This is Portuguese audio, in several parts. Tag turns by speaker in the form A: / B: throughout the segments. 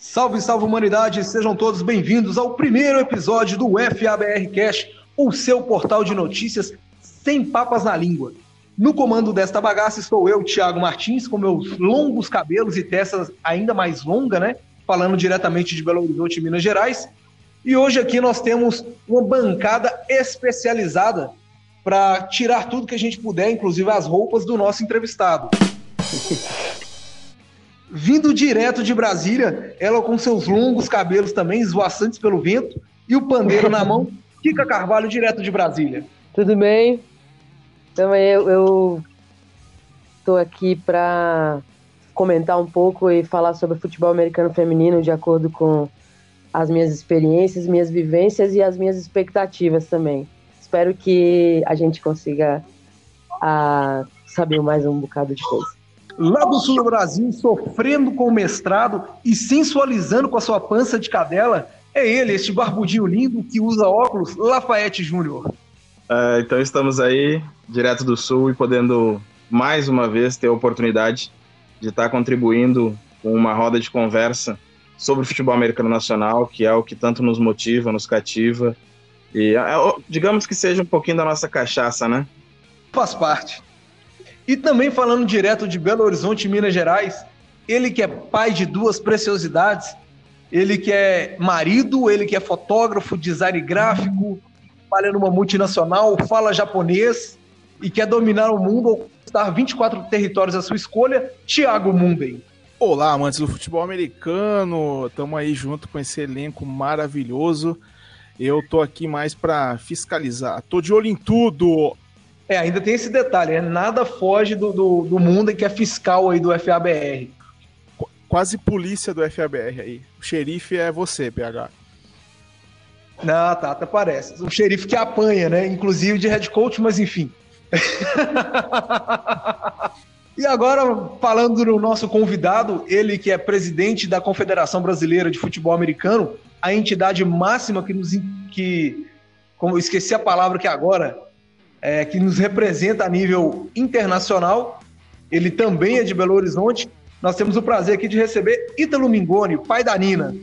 A: Salve, salve humanidade, sejam todos bem-vindos ao primeiro episódio do FABR Cash, o seu portal de notícias sem papas na língua. No comando desta bagaça estou eu, Thiago Martins, com meus longos cabelos e testas ainda mais longa, né? Falando diretamente de Belo Horizonte, Minas Gerais. E hoje aqui nós temos uma bancada especializada para tirar tudo que a gente puder, inclusive as roupas do nosso entrevistado. Vindo direto de Brasília, ela com seus longos cabelos também esvoaçantes pelo vento e o pandeiro na mão, Kika Carvalho, direto de Brasília.
B: Tudo bem? Então eu estou aqui para comentar um pouco e falar sobre futebol americano feminino de acordo com as minhas experiências, minhas vivências e as minhas expectativas também. Espero que a gente consiga a, ah, saber mais um bocado de coisa
A: lá do sul do Brasil, sofrendo com o mestrado e sensualizando com a sua pança de cadela, é ele, este barbudinho lindo que usa óculos, Lafayette Júnior.
C: Uh, então estamos aí, direto do sul, e podendo mais uma vez ter a oportunidade de estar contribuindo com uma roda de conversa sobre o futebol americano nacional, que é o que tanto nos motiva, nos cativa. E é, digamos que seja um pouquinho da nossa cachaça, né?
A: Faz parte. E também falando direto de Belo Horizonte, Minas Gerais, ele que é pai de duas preciosidades, ele que é marido, ele que é fotógrafo, design gráfico, trabalha numa multinacional, fala japonês e quer dominar o mundo ou conquistar 24 territórios à sua escolha, Thiago Munden.
D: Olá, amantes do futebol americano, estamos aí junto com esse elenco maravilhoso. Eu tô aqui mais para fiscalizar, tô de olho em tudo.
A: É, ainda tem esse detalhe, né? nada foge do, do, do mundo em que é fiscal aí do FABR.
D: Qu quase polícia do FABR aí. O xerife é você, PH.
A: Não, tá, até parece. O xerife que apanha, né? Inclusive de head coach, mas enfim. e agora, falando no nosso convidado, ele que é presidente da Confederação Brasileira de Futebol Americano, a entidade máxima que nos. que. Como eu esqueci a palavra que agora é, que nos representa a nível internacional. Ele também é de Belo Horizonte. Nós temos o prazer aqui de receber Ítalo Mingoni, pai da Nina.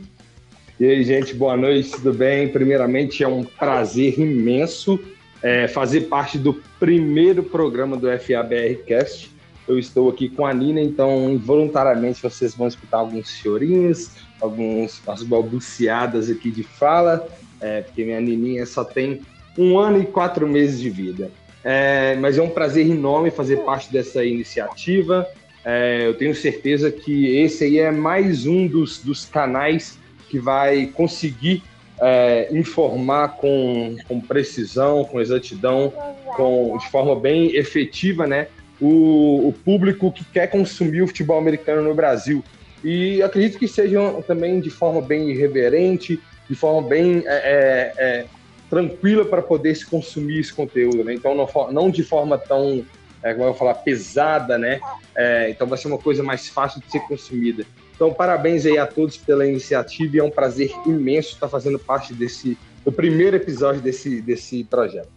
E: E aí, gente, boa noite, tudo bem? Primeiramente, é um prazer imenso é, fazer parte do primeiro programa do FABR Cast. Eu estou aqui com a Nina, então, involuntariamente, vocês vão escutar alguns chorinhos, algumas balbuciadas aqui de fala, é, porque minha Nininha só tem um ano e quatro meses de vida. É, mas é um prazer enorme fazer parte dessa iniciativa. É, eu tenho certeza que esse aí é mais um dos, dos canais que vai conseguir é, informar com, com precisão, com exatidão, com, de forma bem efetiva, né, o, o público que quer consumir o futebol americano no Brasil. E acredito que sejam também de forma bem irreverente, de forma bem é, é, é tranquila para poder se consumir esse conteúdo, né? Então, não, não de forma tão, é, como eu vou falar, pesada, né? É, então, vai ser uma coisa mais fácil de ser consumida. Então, parabéns aí a todos pela iniciativa e é um prazer imenso estar fazendo parte desse, do primeiro episódio desse, desse projeto.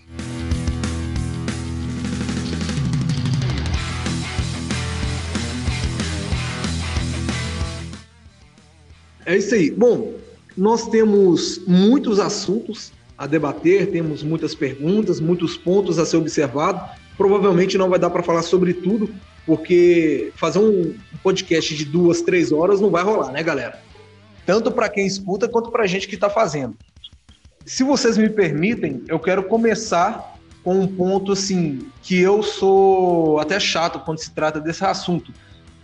A: É isso aí. Bom, nós temos muitos assuntos a debater, temos muitas perguntas, muitos pontos a ser observado. Provavelmente não vai dar para falar sobre tudo, porque fazer um podcast de duas, três horas não vai rolar, né, galera? Tanto para quem escuta quanto para a gente que está fazendo. Se vocês me permitem, eu quero começar com um ponto assim que eu sou até chato quando se trata desse assunto.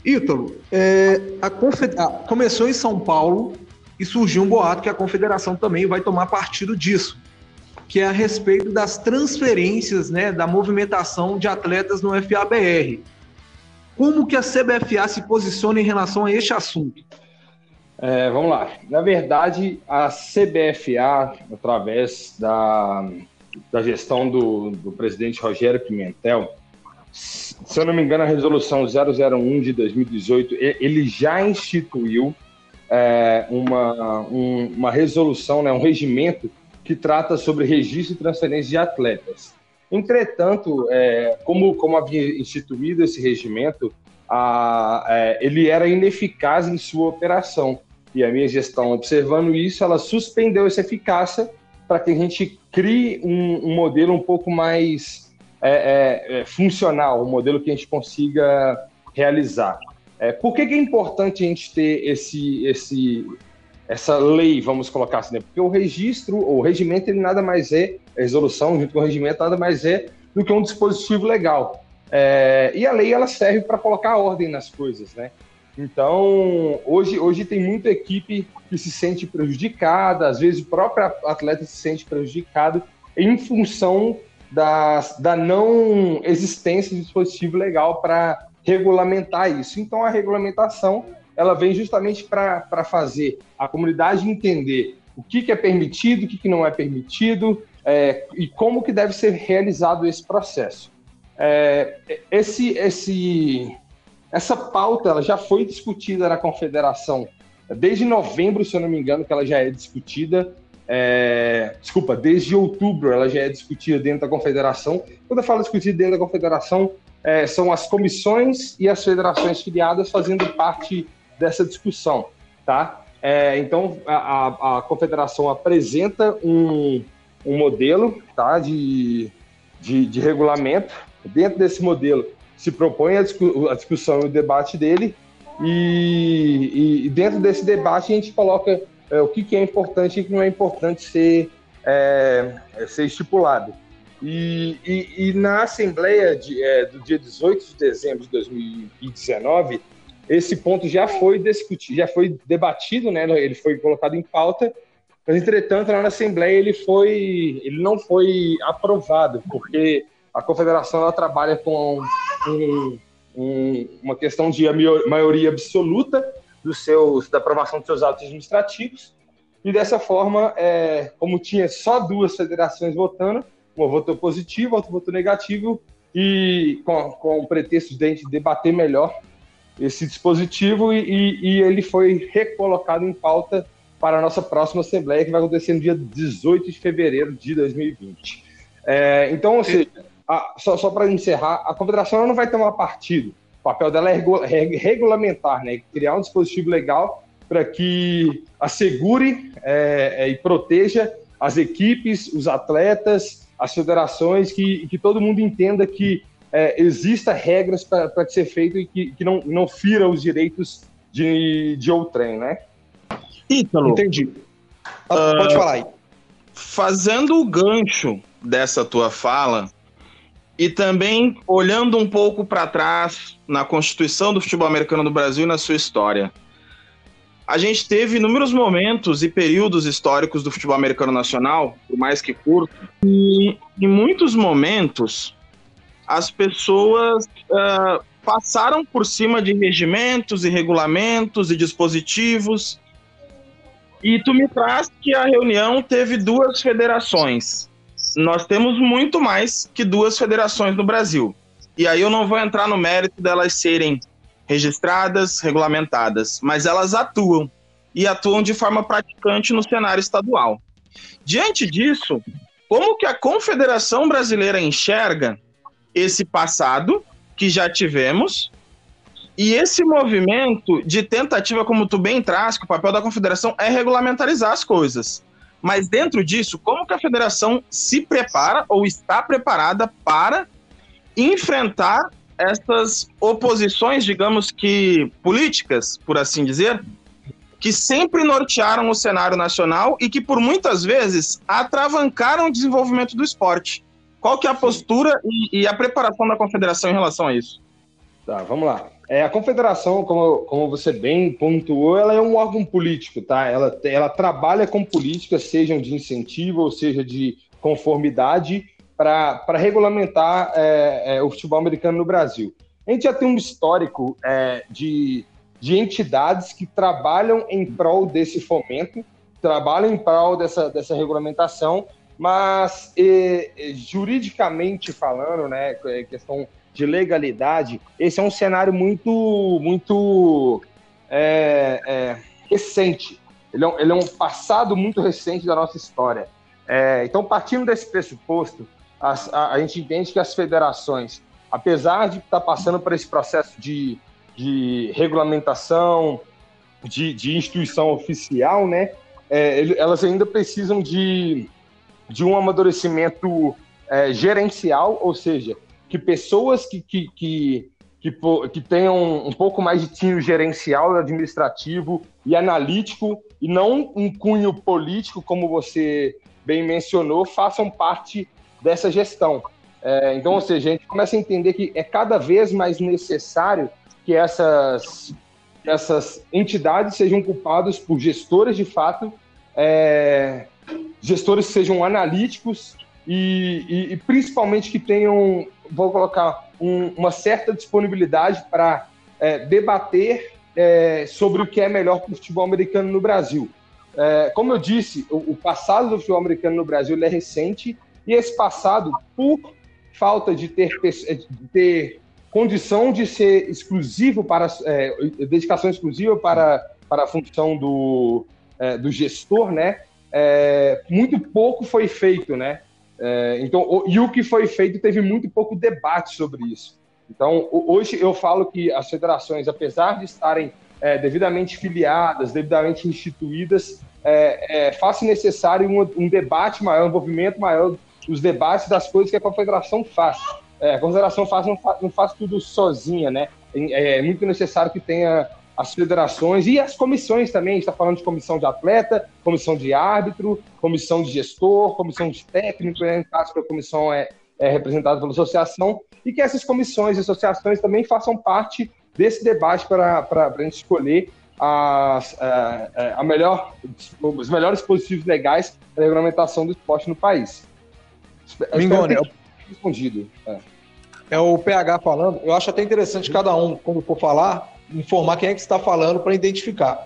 A: Ítalo, é, a ah, começou em São Paulo e surgiu um boato que a confederação também vai tomar partido disso que é a respeito das transferências, né, da movimentação de atletas no FABR. Como que a CBFA se posiciona em relação a este assunto?
E: É, vamos lá. Na verdade, a CBFA, através da, da gestão do, do presidente Rogério Pimentel, se eu não me engano, a resolução 001 de 2018, ele já instituiu é, uma, um, uma resolução, né, um regimento que trata sobre registro e transferência de atletas. Entretanto, é, como, como havia instituído esse regimento, a, é, ele era ineficaz em sua operação. e a minha gestão observando isso, ela suspendeu essa eficácia para que a gente crie um, um modelo um pouco mais é, é, é, funcional, um modelo que a gente consiga realizar. É, por que, que, é importante a gente ter esse, esse, essa lei, vamos colocar assim, né? porque o registro, o regimento, ele nada mais é, a resolução junto com o regimento, nada mais é do que um dispositivo legal. É, e a lei, ela serve para colocar ordem nas coisas, né? Então, hoje, hoje tem muita equipe que se sente prejudicada, às vezes o próprio atleta se sente prejudicado em função das, da não existência de dispositivo legal para regulamentar isso. Então, a regulamentação ela vem justamente para fazer a comunidade entender o que, que é permitido, o que, que não é permitido é, e como que deve ser realizado esse processo. É, esse, esse, essa pauta ela já foi discutida na confederação desde novembro, se eu não me engano, que ela já é discutida. É, desculpa, desde outubro ela já é discutida dentro da confederação. Quando eu falo discutida dentro da confederação, é, são as comissões e as federações filiadas fazendo parte dessa discussão, tá? É, então a, a, confederação apresenta um, um modelo, tá, de, de, de regulamento. Dentro desse modelo se propõe a, discu a discussão e o debate dele e, e, dentro desse debate a gente coloca é, o que, que, é importante e o que não é importante ser, é, ser estipulado. E, e, e na Assembleia de, é, do dia 18 de dezembro de 2019, esse ponto já foi discutido, já foi debatido, né? Ele foi colocado em pauta, mas entretanto lá na Assembleia ele foi, ele não foi aprovado porque a Confederação ela trabalha com um, um, uma questão de maioria absoluta dos seus, da aprovação dos seus atos administrativos e dessa forma, é, como tinha só duas federações votando, uma votou positivo, outra votou negativo e com, com o pretexto de a gente debater melhor esse dispositivo e, e, e, ele foi recolocado em pauta para a nossa próxima Assembleia, que vai acontecer no dia 18 de fevereiro de 2020. É, então, seja, a, só, só para encerrar, a Confederação não vai tomar partido. O papel dela é regulamentar, né, criar um dispositivo legal para que assegure é, é, e proteja as equipes, os atletas, as federações, que, que todo mundo entenda que é, exista regras para ser feito e que, que não, não fira os direitos de, de outrem, né?
A: Ítalo. Entendi.
C: Uh, Pode falar aí. Fazendo o gancho dessa tua fala, e também olhando um pouco para trás na constituição do futebol americano do Brasil e na sua história. A gente teve inúmeros momentos e períodos históricos do futebol americano nacional, por mais que curto, e em muitos momentos as pessoas uh, passaram por cima de regimentos e regulamentos e dispositivos. E tu me traz que a reunião teve duas federações. Nós temos muito mais que duas federações no Brasil. E aí eu não vou entrar no mérito delas serem registradas, regulamentadas, mas elas atuam e atuam de forma praticante no cenário estadual. Diante disso, como que a Confederação Brasileira enxerga esse passado que já tivemos e esse movimento de tentativa, como tu bem traz, que o papel da confederação é regulamentarizar as coisas. Mas dentro disso, como que a federação se prepara ou está preparada para enfrentar essas oposições, digamos que políticas, por assim dizer, que sempre nortearam o cenário nacional e que por muitas vezes atravancaram o desenvolvimento do esporte. Qual que é a postura e, e, a preparação da confederação em relação a isso?
E: Tá, vamos lá. É, a confederação, como, como você bem pontuou, ela é um órgão político, tá? Ela, ela trabalha com políticas, sejam de incentivo ou seja de conformidade, para regulamentar é, é, o futebol americano no Brasil. A gente já tem um histórico é, de, de entidades que trabalham em prol desse fomento, trabalham em prol dessa, dessa regulamentação mas e, juridicamente falando, né, é questão de legalidade, esse é um cenário muito, muito é, é, recente. Ele é, um, ele é, um, passado muito recente da nossa história. É, então, partindo desse pressuposto, as, a, a, gente entende que as federações, apesar de estar passando por esse processo de, de regulamentação, de, de instituição oficial, né, é, elas ainda precisam de, de um amadurecimento é, gerencial, ou seja, que pessoas que, que, que, que, que tenham um pouco mais de tino gerencial, administrativo e analítico, e não um cunho político, como você bem mencionou, façam parte dessa gestão. É, então, ou seja, a gente começa a entender que é cada vez mais necessário que essas, essas entidades sejam culpadas por gestores de fato, é, gestores que sejam analíticos e, e, e, principalmente que tenham, vou colocar, um, uma certa disponibilidade para é, debater é, sobre o que é melhor para o futebol americano no Brasil. É, como eu disse, o, o, passado do futebol americano no Brasil é recente e esse passado, por falta de ter, de ter condição de ser exclusivo para é, dedicação exclusiva para, para a função do, é, do gestor, né? É, muito pouco foi feito, né? É, então, o, e o que foi feito teve muito pouco debate sobre isso. Então, hoje eu falo que as federações, apesar de estarem é, devidamente filiadas, devidamente instituídas, é, é, faz necessário um, um, debate maior, um envolvimento maior dos debates das coisas que a confederação faz. É, a confederação faz, não, faz, não faz tudo sozinha, né? É, é muito necessário que tenha as federações e as comissões também. A gente está falando de comissão de atleta, comissão de árbitro, comissão de gestor, comissão de técnico, né? no caso que a comissão é, é representada pela associação, e que essas comissões e associações também façam parte desse debate para a gente escolher as, a, é, é, a melhor, os melhores dispositivos legais para a regulamentação do esporte no país.
A: Mingone, é o... respondido. É. é o PH falando. Eu acho até interessante cada um, quando for falar, informar quem é que está falando para identificar.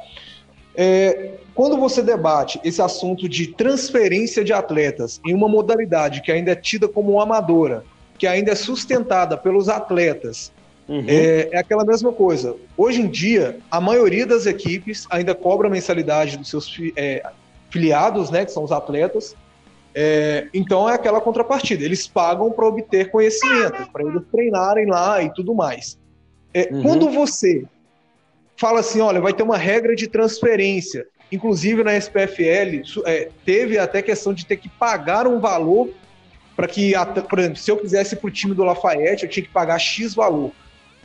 A: É, quando você debate esse assunto de transferência de atletas em uma modalidade que ainda é tida como amadora, que ainda é sustentada pelos atletas, uhum. é, é, aquela mesma coisa. Hoje em dia, a maioria das equipes ainda cobra mensalidade dos seus é, filiados, né, que são os atletas. É, então é aquela contrapartida. Eles pagam para obter conhecimento, para eles treinarem lá e tudo mais. É, uhum. Quando você fala assim, olha, vai ter uma regra de transferência, inclusive na SPFL, é, teve até questão de ter que pagar um valor para que, por exemplo, se eu quisesse para o time do Lafayette, eu tinha que pagar X valor.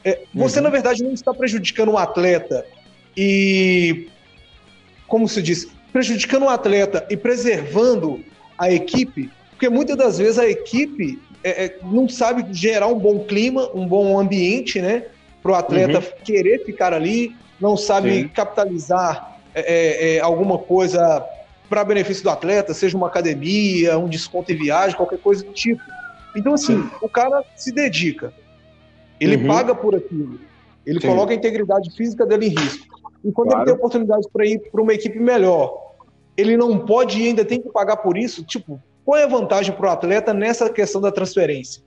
A: É, você, uhum. na verdade, não está prejudicando o um atleta e, como se diz, prejudicando o um atleta e preservando a equipe, porque muitas das vezes a equipe é, é, não sabe gerar um bom clima, um bom ambiente, né? Para o atleta uhum. querer ficar ali, não sabe Sim. capitalizar é, é, é alguma coisa para benefício do atleta, seja uma academia, um desconto em viagem, qualquer coisa do tipo. Então, assim, Sim. o cara se dedica, ele uhum. paga por aquilo, ele Sim. coloca a integridade física dele em risco. E quando claro. ele tem oportunidade para ir para uma equipe melhor, ele não pode e ainda tem que pagar por isso. Tipo, qual é a vantagem para o atleta nessa questão da transferência?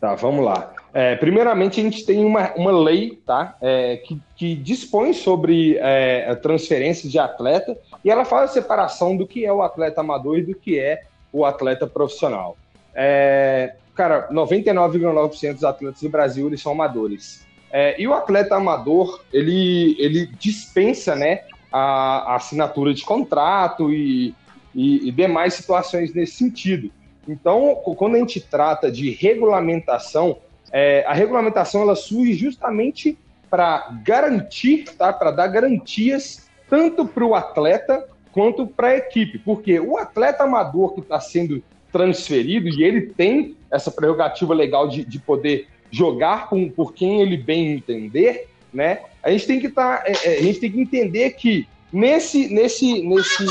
E: Tá, vamos lá. É, primeiramente, a gente tem uma, uma lei tá, é, que, que dispõe sobre é, transferência de atleta e ela faz a separação do que é o atleta amador e do que é o atleta profissional. É, cara, 99,9% dos atletas do Brasil eles são amadores. É, e o atleta amador, ele, ele dispensa né, a, a assinatura de contrato e, e, e demais situações nesse sentido. Então, quando a gente trata de regulamentação, é, a regulamentação ela surge justamente para garantir, tá? para dar garantias tanto para o atleta quanto para a equipe. Porque o atleta amador que está sendo transferido, e ele tem essa prerrogativa legal de, de poder jogar com, por quem ele bem entender, né? A gente tem que tá, é, é a gente tem que entender que Nesse, nesse, nesse,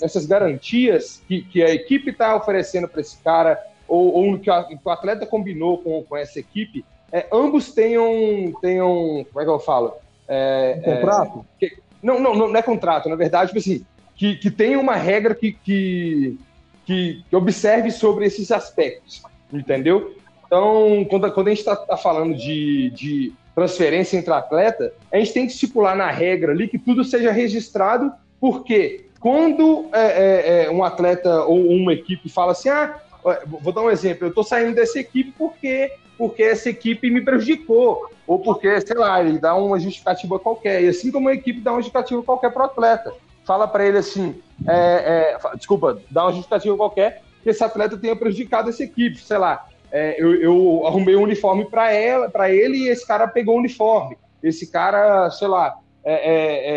E: nessas garantias que, que a equipe está oferecendo para esse cara, ou, ou que, a, que, o atleta combinou com, com essa equipe, é, ambos tenham, tenham. Como é que eu falo?
A: É, um contrato?
E: É, que, não, não, não é contrato, na verdade, tipo assim, que, que tenha uma regra que, que, que, que observe sobre esses aspectos, entendeu? Então, quando, quando a gente está tá falando de, de transferência entre atleta, a gente tem que estipular na regra ali que tudo seja registrado, porque quando é, é, é, um atleta ou uma equipe fala assim, ah, vou dar um exemplo, eu estou saindo dessa equipe porque porque essa equipe me prejudicou, ou porque, sei lá, ele dá uma justificativa qualquer. E assim como a equipe dá uma justificativa qualquer para o atleta. Fala para ele assim, é, é, desculpa, dá uma justificativa qualquer que esse atleta tenha prejudicado essa equipe, sei lá. É, eu, eu, arrumei um uniforme para ela, para ele e esse cara pegou o uniforme. Esse cara, sei lá, é, é,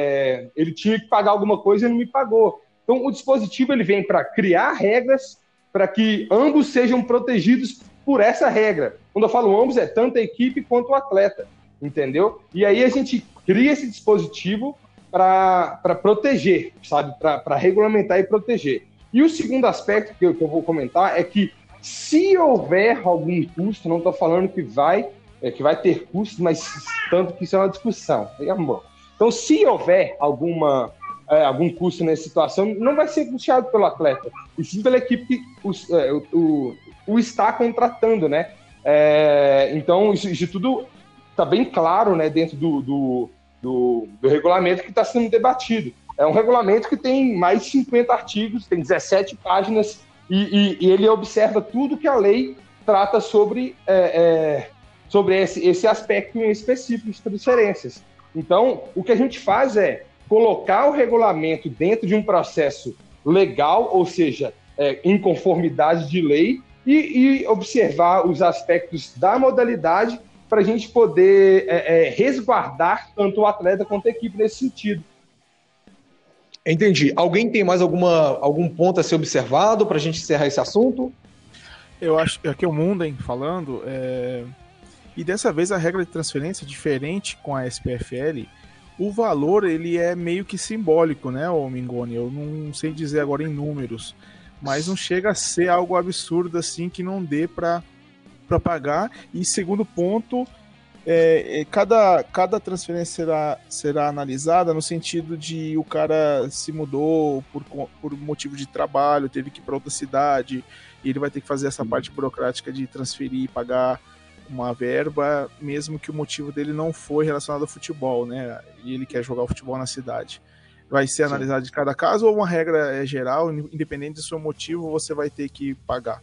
E: é, ele tinha que pagar alguma coisa e não me pagou. Então, o dispositivo ele vem para criar regras para que ambos sejam protegidos por essa regra. Quando eu falo ambos, é tanto a equipe quanto o atleta, entendeu? E aí a gente cria esse dispositivo para proteger, sabe? Para regulamentar e proteger. E o segundo aspecto que eu, que eu, vou comentar é que se houver algum custo, não estou falando que vai, é, que vai ter custo, mas tanto que isso é uma discussão. Então, se houver alguma é, algum custo nessa situação, não vai ser custeado pelo atleta, e sim pela equipe que é, o, o está contratando, né? É, então, isso, isso tudo está bem claro né, dentro do, do, do, do regulamento que está sendo debatido. É um regulamento que tem mais de 50 artigos, tem 17 páginas, e, e, e ele observa tudo que a lei trata sobre, é, é, sobre esse, esse aspecto em específico de transferências. Então, o que a gente faz é colocar o regulamento dentro de um processo legal, ou seja, é, em conformidade de lei, e, e, observar os aspectos da modalidade para a gente poder é, é, resguardar tanto o atleta quanto a equipe nesse sentido.
A: Entendi. Alguém tem mais alguma, algum ponto a ser observado para a gente encerrar esse assunto?
D: Eu acho que aqui é o Munden falando, é... e dessa vez a regra de transferência, diferente com a SPFL, o valor ele é meio que simbólico, né, o Mingoni? Eu não sei dizer agora em números, mas não chega a ser algo absurdo assim que não dê para pagar. E segundo ponto, é, é, cada, cada transferência será, será analisada no sentido de o cara se mudou por, por motivo de trabalho, teve que ir para outra cidade, e ele vai ter que fazer essa parte burocrática de transferir e pagar uma verba, mesmo que o motivo dele não foi relacionado ao futebol, né? E ele quer jogar o futebol na cidade. Vai ser Sim. analisado de cada caso ou uma regra é geral, independente do seu motivo, você vai ter que pagar?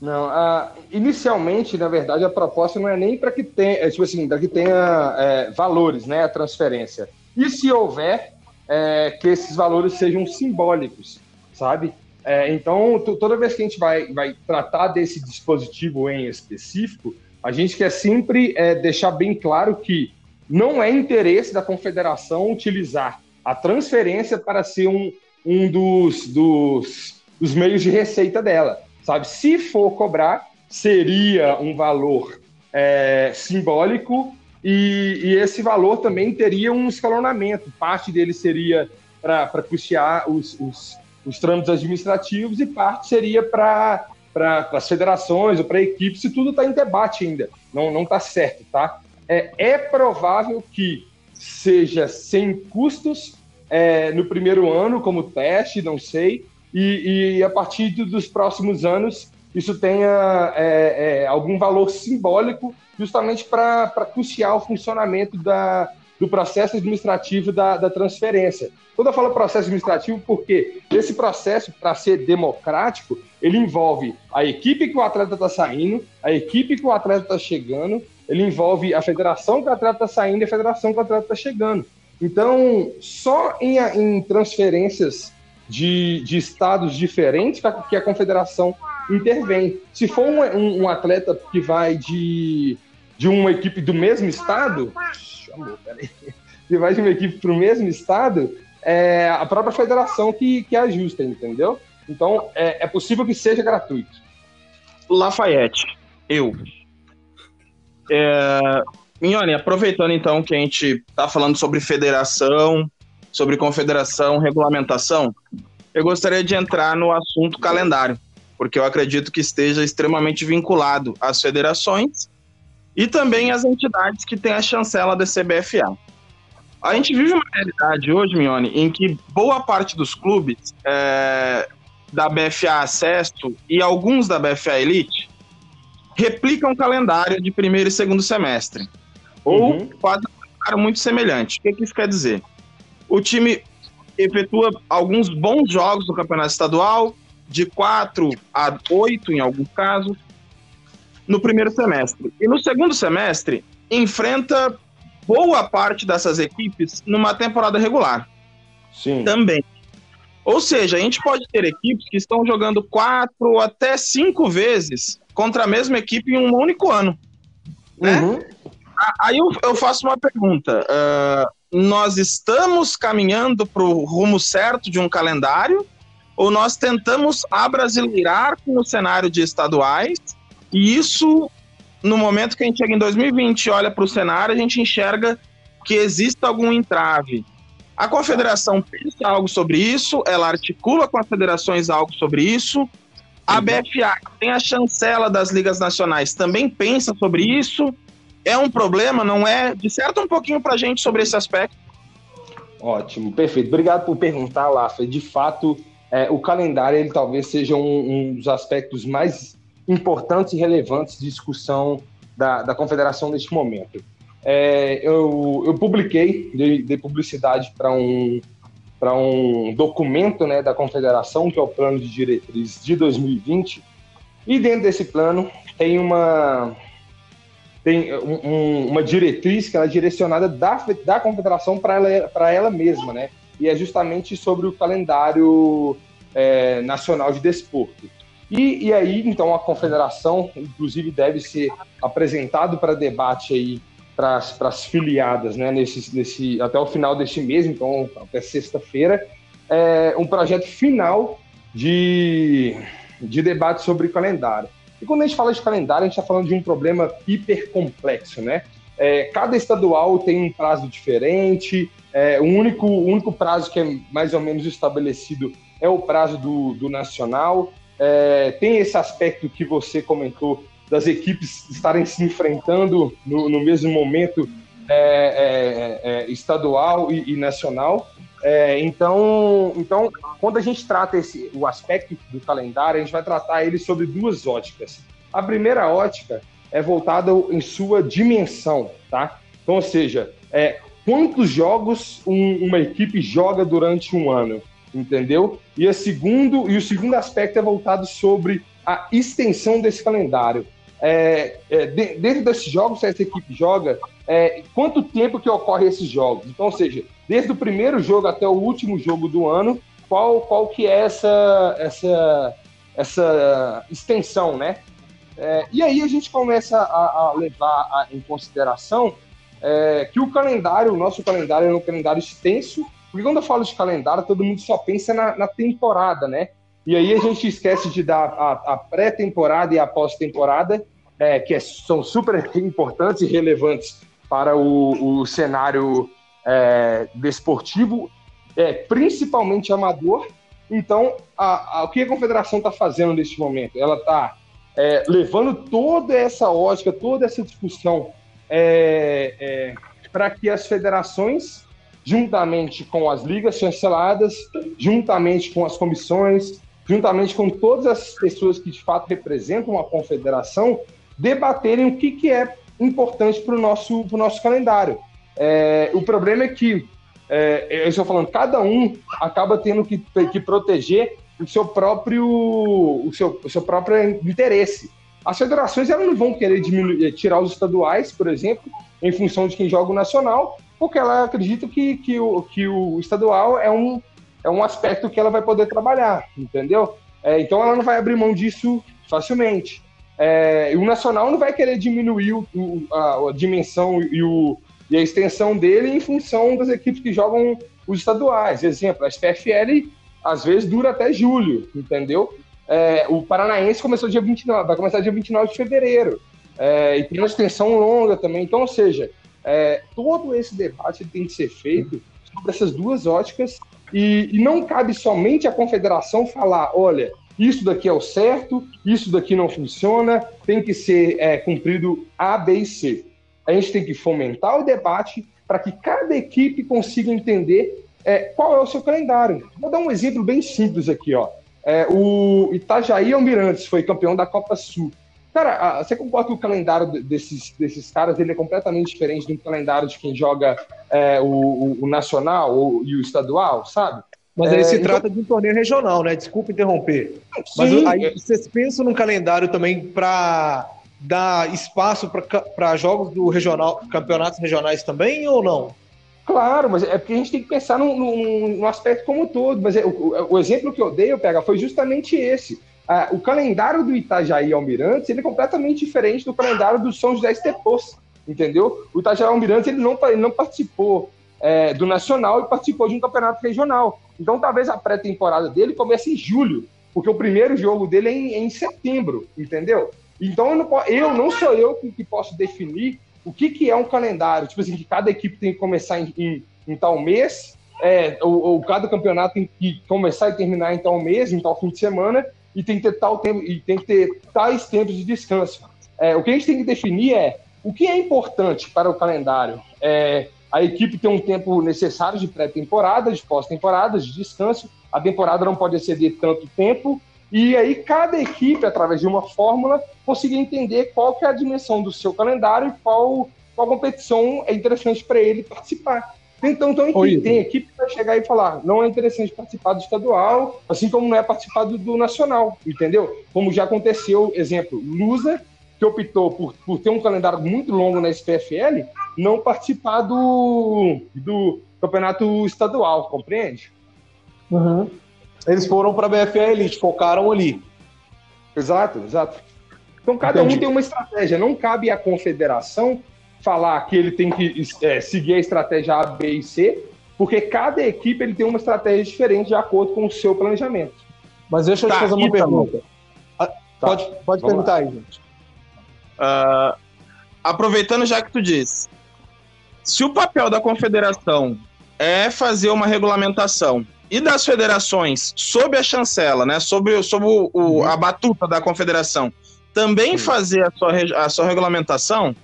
E: Não, uh, inicialmente, na verdade, a proposta não é nem para que tenha, é, tipo assim, para que tenha é, valores, né, a transferência. E se houver, é, que esses valores sejam simbólicos, sabe? É, então, toda vez que a gente vai, vai tratar desse dispositivo em específico, a gente quer sempre é, deixar bem claro que não é interesse da confederação utilizar a transferência para ser um, um dos, dos, dos meios de receita dela, sabe? Se for cobrar, seria um valor é, simbólico e, e, esse valor também teria um escalonamento. Parte dele seria para custear os, os os trâmites administrativos e parte seria para para as federações ou para equipes, e tudo está em debate ainda, não está certo, tá? É, é provável que seja sem custos é, no primeiro ano, como teste, não sei, e, e a partir dos próximos anos isso tenha é, é, algum valor simbólico justamente para custear o funcionamento da, do processo administrativo da, da transferência. Quando eu falo processo administrativo, porque esse processo, para ser democrático, ele envolve a equipe que o atleta está saindo, a equipe que o atleta está chegando, ele envolve a federação que o atleta está saindo e a federação que o atleta está chegando. Então, só em, em transferências de, de, estados diferentes que a confederação intervém. Se for um, um, um atleta que vai de, de uma equipe do mesmo estado, chamou, peraí. Se vai de uma equipe para o mesmo estado, é a própria federação que, que ajusta, entendeu? Então, é, é possível que seja gratuito.
C: Lafayette, eu. É, aproveitando então que a gente está falando sobre federação, sobre confederação, regulamentação, eu gostaria de entrar no assunto calendário, porque eu acredito que esteja extremamente vinculado às federações e também as entidades que têm a chancela da CBFA. A gente vive uma realidade hoje, Mione, em que boa parte dos clubes é, da BFA Acesso e alguns da BFA Elite replicam o calendário de primeiro e segundo semestre. Ou uhum. um muito semelhante. O que, isso quer dizer? O time efetua alguns bons jogos no campeonato estadual, de quatro a oito, em alguns casos, no primeiro semestre. E no segundo semestre, enfrenta boa parte dessas equipes numa temporada regular.
E: Sim.
C: Também. Ou seja, a gente pode ter equipes que estão jogando quatro até cinco vezes contra a mesma equipe em um único ano. Né? Uhum. Aí eu, eu, faço uma pergunta. Uh, nós estamos caminhando para o rumo certo de um calendário ou nós tentamos abrasileirar com o cenário de estaduais e isso, no momento que a gente chega em 2020 e olha para o cenário, a gente enxerga que existe algum entrave. A confederação pensa algo sobre isso, ela articula com as federações algo sobre isso. A BFA, que tem a chancela das ligas nacionais, também pensa sobre isso. É um problema, não é? Disserta um pouquinho para a gente sobre esse aspecto.
E: Ótimo, perfeito. Obrigado por perguntar, Lafa. De fato, é, o calendário ele talvez seja um, um, dos aspectos mais importantes e relevantes de discussão da, da confederação neste momento. É, eu, eu publiquei, dei, dei publicidade para um, um documento né, da confederação, que é o Plano de Diretrizes de 2020, e dentro desse plano tem uma, tem um, uma diretriz que é direcionada da, da confederação para ela, ela mesma, né? E é justamente sobre o calendário é, nacional de desporto. E, e aí, então, a confederação, inclusive, deve ser apresentado para debate aí para as filiadas, né, nesse, nesse, até o final deste mês, então até sexta-feira, é um projeto final de, de debate sobre calendário. E quando a gente fala de calendário, a gente está falando de um problema hiper complexo, né? É, cada estadual tem um prazo diferente, é, o, único, o único prazo que é mais ou menos estabelecido é o prazo do, do nacional. É, tem esse aspecto que você comentou das equipes estarem se enfrentando no, no mesmo momento é, é, é estadual e, e nacional. É, então, então, quando a gente trata esse, o aspecto do calendário, a gente vai tratar ele sobre duas óticas. A primeira ótica é voltada em sua dimensão, tá? Então, ou seja, é, quantos jogos um, uma equipe joga durante um ano, entendeu? E, a segundo, e o segundo aspecto é voltado sobre a extensão desse calendário é, é, dentro desses jogos que essa equipe joga, é, quanto tempo que ocorre esses jogos. Então, ou seja, desde o primeiro jogo até o último jogo do ano, qual, qual que é essa, essa, essa extensão, né? É, e aí a gente começa a, a levar a, em consideração é, que o calendário, o nosso calendário é um calendário extenso, porque quando eu falo de calendário, todo mundo só pensa na, na temporada, né? E aí a gente esquece de dar a, a pré-temporada e a pós-temporada, é, que é, são super importantes e relevantes para o, o cenário é, desportivo, é, principalmente amador. Então, a, a, o que a confederação está fazendo neste momento? Ela está é, levando toda essa ótica, toda essa discussão é, é, para que as federações, juntamente com as ligas chanceladas, juntamente com as comissões, juntamente com todas as pessoas que de fato representam a confederação, debaterem o que, que é importante para o nosso, nosso calendário. É, o problema é que, é, eu estou falando, cada um acaba tendo que, que proteger o seu próprio o seu, o seu próprio interesse. As federações elas não vão querer diminuir, tirar os estaduais, por exemplo, em função de quem joga o nacional, porque ela acredita que, que, o, que o estadual é um, é um aspecto que ela vai poder trabalhar, entendeu? É, então ela não vai abrir mão disso facilmente. É, o Nacional não vai querer diminuir o, a, a, dimensão e, o, e, a extensão dele em função das equipes que jogam os estaduais. Exemplo, a SPFL às vezes dura até julho, entendeu? É, o Paranaense começou dia 29, vai começar dia 29 de fevereiro. É, e tem uma extensão longa também. Então, ou seja, é, todo esse debate tem que ser feito sobre essas duas óticas e, e não cabe somente à confederação falar, olha, isso daqui é o certo, isso daqui não funciona, tem que ser é, cumprido A, B e C. A gente tem que fomentar o debate para que cada equipe consiga entender é, qual é o seu calendário. Vou dar um exemplo bem simples aqui, ó. É, o Itajaí Almirantes foi campeão da Copa Sul. Cara, você concorda que o calendário desses, desses caras ele é completamente diferente do calendário de quem joga é, o, o, nacional ou, e o estadual, sabe?
A: Mas aí é, se então... trata de um torneio regional, né? Desculpa interromper. Mas Sim. aí vocês pensam num calendário também para dar espaço para jogos do regional, campeonatos regionais também ou não?
E: Claro, mas é porque a gente tem que pensar no, no, no aspecto como um todo. Mas é, o, o, exemplo que eu dei, eu pego, foi justamente esse. Ah, o calendário do Itajaí Almirantes ele é completamente diferente do calendário do São José Estepos, entendeu? O Itajaí Almirantes ele não, ele não participou é, do Nacional e participou de um campeonato regional. Então talvez a pré-temporada dele comece em julho, porque o primeiro jogo dele é em, é em setembro, entendeu? Então eu não, eu, não sou eu que, que posso definir o que, que é um calendário. Tipo assim, que cada equipe tem que começar em, em, em tal mês, é, ou, ou, cada campeonato tem que começar e terminar em tal mês, em tal fim de semana, e tem que ter tal tempo, e tem que ter tais tempos de descanso. É, o que a gente tem que definir é o que é importante para o calendário. É, a equipe tem um tempo necessário de pré-temporada, de pós-temporada, de descanso. A temporada não pode exceder tanto tempo e aí cada equipe, através de uma fórmula, conseguir entender qual que é a dimensão do seu calendário e qual, qual competição é interessante para ele participar. Então, então Oi, tem equipe que vai chegar e falar, não é interessante participar do estadual, assim como não é participar do, do nacional, entendeu? Como já aconteceu, exemplo, Lusa, que optou por, por ter um calendário muito longo na SPFL, não participar do, do campeonato estadual, compreende?
A: Uhum. Eles foram para a BFA Elite, focaram ali.
E: Exato, exato. Então cada Entendi. um tem uma estratégia. Não cabe à confederação falar que ele tem que é, seguir a estratégia A, B e C, porque cada equipe ele tem uma estratégia diferente de acordo com o seu planejamento.
A: Mas deixa eu tá, te fazer uma então, pergunta. Ah, tá, pode pode perguntar lá. aí, gente.
C: Uh, aproveitando já que tu disse, se o papel da confederação é fazer uma regulamentação e das federações, sob a chancela, né, sob, sob o, o, uhum. a batuta da confederação, também fazer a sua, a sua regulamentação,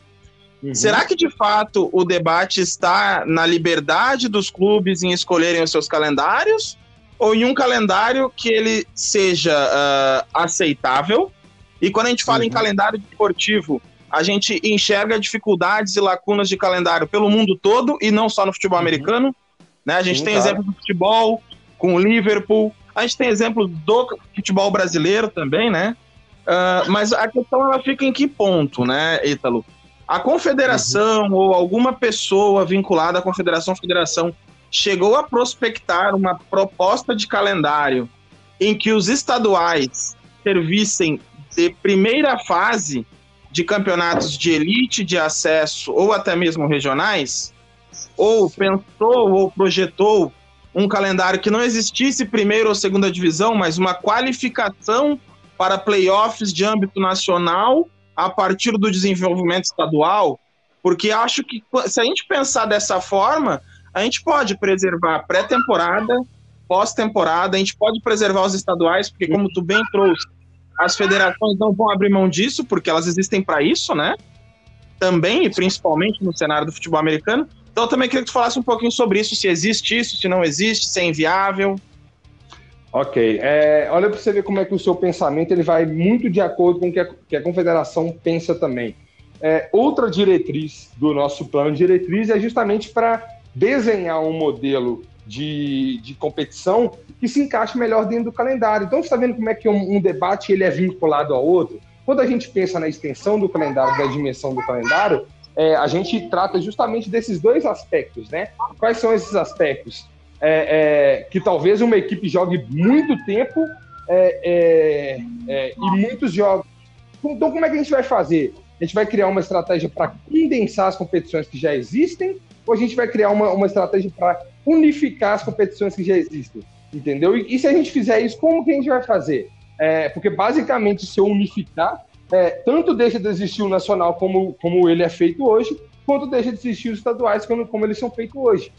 C: uhum. será que de fato o debate está na liberdade dos clubes em escolherem os seus calendários? Ou em um calendário que ele seja uh, aceitável? E quando a gente fala em uhum. calendário esportivo, a gente enxerga dificuldades e lacunas de calendário pelo mundo todo e não só no futebol uhum. americano. Né? A gente Sim, tem claro. exemplos do futebol, com o Liverpool. A gente tem exemplos do futebol brasileiro também, né? Uh, mas a questão ela fica em que ponto, né, Ítalo? A confederação uhum. ou alguma pessoa vinculada à confederação federação chegou a prospectar uma proposta de calendário em que os estaduais servissem de primeira fase de campeonatos de elite, de acesso ou até mesmo regionais? Ou pensou ou projetou um calendário que não existisse primeira ou segunda divisão, mas uma qualificação para playoffs de âmbito nacional a partir do desenvolvimento estadual, porque acho que se a gente pensar dessa forma, a gente pode preservar pré-temporada, pós-temporada, a gente pode preservar os estaduais, porque como tu bem trouxe, as federações não vão abrir mão disso, porque elas existem para isso, né? Também e principalmente no cenário do futebol americano. Então eu também queria que tu falasse um pouquinho sobre isso, se existe isso, se não existe, se é inviável.
E: Ok. É, olha para você ver como é que o seu pensamento ele vai muito de acordo com o que a, que a confederação pensa também. É, outra diretriz do nosso plano de diretriz é justamente para desenhar um modelo de, de competição que se encaixe melhor dentro do calendário. Então, você está vendo como é que um, um, debate ele é vinculado ao outro? Quando a gente pensa na extensão do calendário, da dimensão do calendário, é, a gente trata justamente desses dois aspectos, né? Quais são esses aspectos? É, é, que talvez uma equipe jogue muito tempo é, é, é, e muitos jogos. Então, como é que a gente vai fazer? A gente vai criar uma estratégia para condensar as competições que já existem ou a gente vai criar uma, uma estratégia para unificar as competições que já existem? Entendeu? E, e, se a gente fizer isso, como que a gente vai fazer? porque, basicamente, se eu unificar, é, tanto deixa de existir o nacional como, como ele é feito hoje, quanto deixa de existir os estaduais como, como eles são feitos hoje.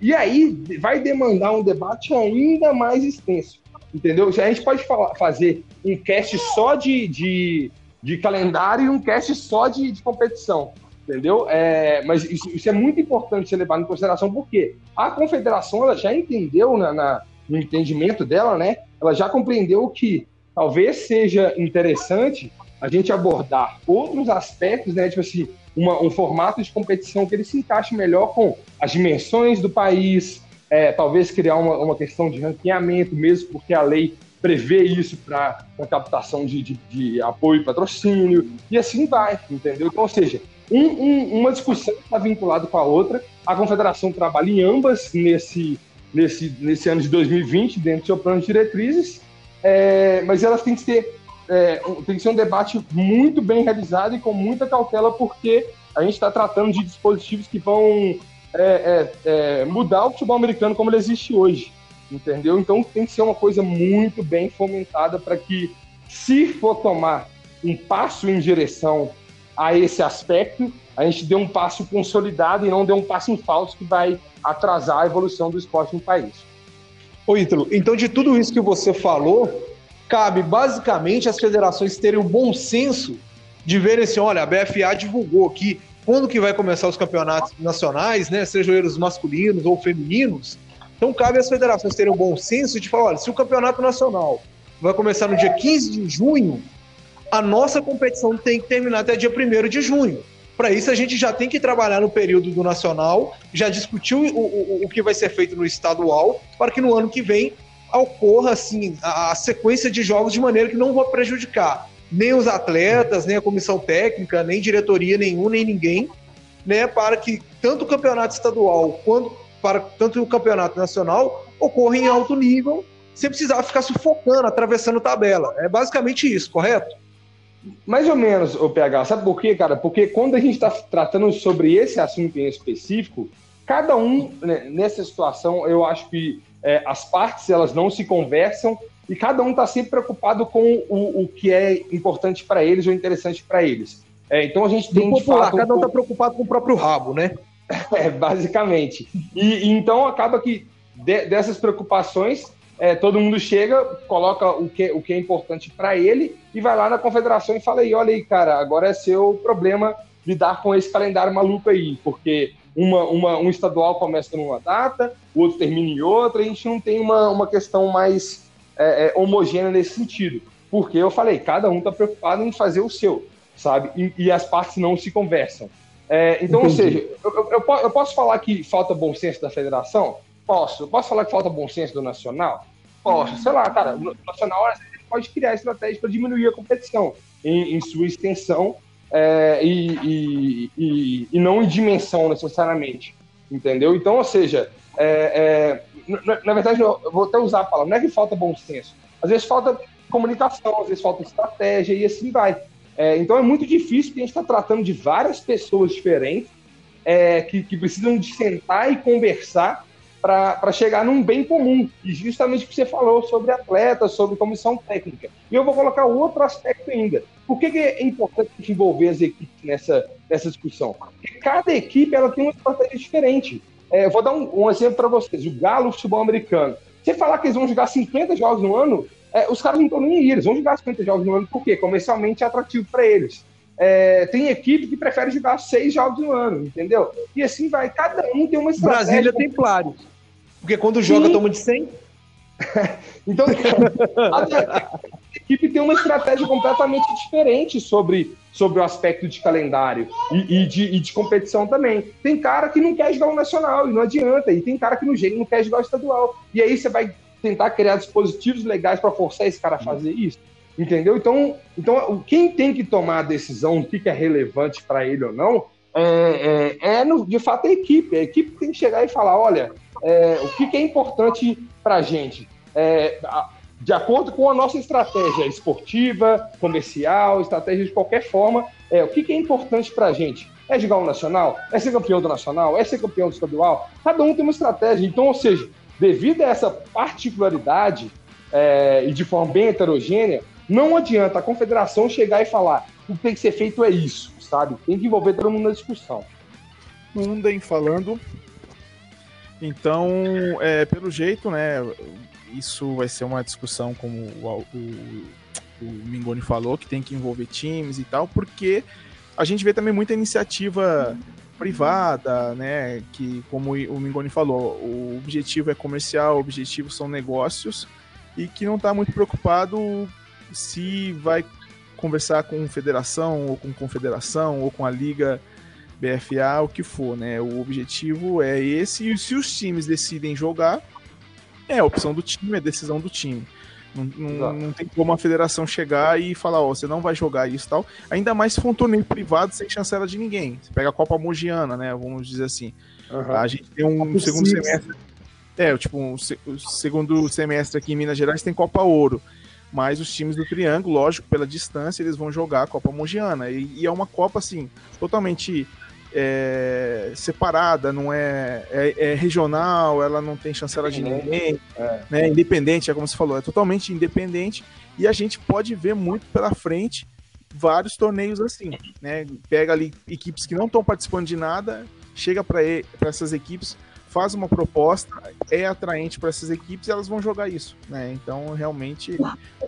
E: E aí vai demandar um debate ainda mais extenso, entendeu? A gente pode falar, fazer um cast só de, de, de, calendário e um cast só de, de competição, entendeu? É, mas isso, isso, é muito importante ser levado em consideração, porque a confederação ela já entendeu na, na, no entendimento dela, né? Ela já compreendeu que talvez seja interessante a gente abordar outros aspectos, né? Tipo assim, uma, um formato de competição que ele se encaixe melhor com as dimensões do país, é, talvez criar uma, uma questão de ranqueamento mesmo, porque a lei prevê isso para a captação de, de, de, apoio e patrocínio, e assim vai, entendeu? Então, ou seja, um, um, uma discussão está vinculada com a outra, a confederação trabalha em ambas nesse, nesse, nesse ano de 2020, dentro do seu plano de diretrizes, é, mas elas têm que ser é, tem que ser um debate muito bem realizado e com muita cautela, porque a gente está tratando de dispositivos que vão é, é, é, mudar o futebol americano como ele existe hoje, entendeu? Então tem que ser uma coisa muito bem fomentada para que, se for tomar um passo em direção a esse aspecto, a gente dê um passo consolidado e não dê um passo em falso que vai atrasar a evolução do esporte no país.
A: Ô Ítalo, então de tudo isso que você falou, cabe basicamente às federações terem o bom senso de verem assim, olha, a BFA divulgou aqui quando que vai começar os campeonatos nacionais, né, sejam eles masculinos ou femininos. Então cabe às federações terem o bom senso de falar, olha, se o campeonato nacional vai começar no dia 15 de junho, a nossa competição tem que terminar até dia 1 de junho. Para isso, a gente já tem que trabalhar no período do nacional, já discutiu o, o, o que vai ser feito no estadual, para que no ano que vem ocorra assim a, sequência de jogos de maneira que não vá prejudicar nem os atletas, nem a comissão técnica, nem diretoria nenhum, nem ninguém, né, para que tanto o campeonato estadual quanto para tanto o campeonato nacional ocorra em alto nível, sem precisar ficar sufocando, atravessando tabela. É basicamente isso, correto?
E: Mais ou menos, o PH. Sabe por quê, cara? Porque quando a gente está tratando sobre esse assunto em específico, cada um, né, nessa situação, eu acho que é, as partes elas não se conversam e cada um está sempre preocupado com o, o que é importante para eles ou interessante para eles. É, então a gente tem
A: Do popular, fato, cada um está preocupado com o próprio rabo, né?
E: É, basicamente. E, e, então acaba que de, dessas preocupações é, todo mundo chega, coloca o que, o que é importante para ele e vai lá na confederação e fala aí, olha aí, cara, agora é seu problema lidar com esse calendário maluco aí, porque uma, uma, um estadual começa numa data, o outro termina em outra, a gente não tem uma, uma questão mais é, é, homogênea nesse sentido. Porque eu falei, cada um está preocupado em fazer o seu, sabe? E, e as partes não se conversam. É, então, Entendi. ou seja, eu, eu, eu, posso falar que falta bom senso da federação? Posso. Eu posso falar que falta bom senso do nacional? Posso. Sei lá, cara, o nacional às vezes pode criar estratégias para diminuir a competição em, em sua extensão é, e, e, e, não em dimensão necessariamente, entendeu? Então, ou seja, é, é, na, na, verdade, eu vou até usar a palavra, não é que falta bom senso, às vezes falta comunicação, às vezes falta estratégia e assim vai. É, então é muito difícil porque a gente está tratando de várias pessoas diferentes é, que, que precisam de sentar e conversar para chegar num bem comum. E justamente o que você falou sobre atletas, sobre comissão técnica. E eu vou colocar outro aspecto ainda. Por que, que é importante envolver as equipes nessa, nessa discussão? Porque cada equipe ela tem uma estratégia diferente. É, vou dar um, um exemplo para vocês. O Galo Futebol Americano. Você falar que eles vão jogar 50 jogos no ano, é, os caras não estão nem aí. Eles vão jogar 50 jogos no ano por quê? Comercialmente é atrativo para eles. É, tem equipe que prefere jogar seis jogos no ano, entendeu? E assim vai. Cada um tem uma estratégia.
A: Brasília tem Templários. Porque quando joga, Sim. toma de 100.
E: então, a equipe tem uma estratégia completamente diferente sobre, sobre o aspecto de calendário e, e, de, e de competição também. Tem cara que não quer jogar o nacional e não adianta, e tem cara que no não quer jogar o estadual. E aí você vai tentar criar dispositivos legais para forçar esse cara a fazer isso. Entendeu? Então, então quem tem que tomar a decisão do que é relevante para ele ou não é, é, é no, de fato a equipe. A equipe tem que chegar e falar: olha, é, o que, que, é importante para a gente? É, de acordo com a nossa estratégia esportiva, comercial, estratégia de qualquer forma, é, o que, que é importante para a gente? É jogar um nacional? É ser campeão do nacional? É ser campeão do estadual? Cada um tem uma estratégia. Então, ou seja, devido a essa particularidade é, e de forma bem heterogênea, não adianta a confederação chegar e falar o que tem que ser feito é isso, sabe? Tem que envolver todo mundo na discussão.
D: Mundem falando então, é, pelo jeito, né, isso vai ser uma discussão, como o, o, o Mingoni falou, que tem que envolver times e tal, porque a gente vê também muita iniciativa privada, né, que, como o Mingoni falou, o objetivo é comercial, o objetivo são negócios, e que não está muito preocupado se vai conversar com federação, ou com confederação, ou com a liga BFA, o que for, né? O objetivo é esse, e se os times decidem jogar, é a opção do time, é a decisão do time. Não, não, não, tem como a federação chegar e falar, ó, você não vai jogar isso e tal. Ainda mais se for um torneio privado sem chancela de ninguém. Você pega a Copa Mogiana, né? Vamos dizer assim. Uhum. A gente tem um, um segundo semestre. É, tipo, um, o segundo semestre aqui em Minas Gerais tem Copa Ouro. Mas os times do Triângulo, lógico, pela distância, eles vão jogar a Copa Mogiana. E, e é uma Copa, assim, totalmente é, separada, não é, é, é, regional, ela não tem chancela de ninguém, é. Né, independente, é como você falou, é totalmente independente e a gente pode ver muito pela frente vários torneios assim, né? Pega ali equipes que não estão participando de nada, chega para essas equipes, faz uma proposta, é atraente para essas equipes e elas vão jogar isso, né? Então, realmente,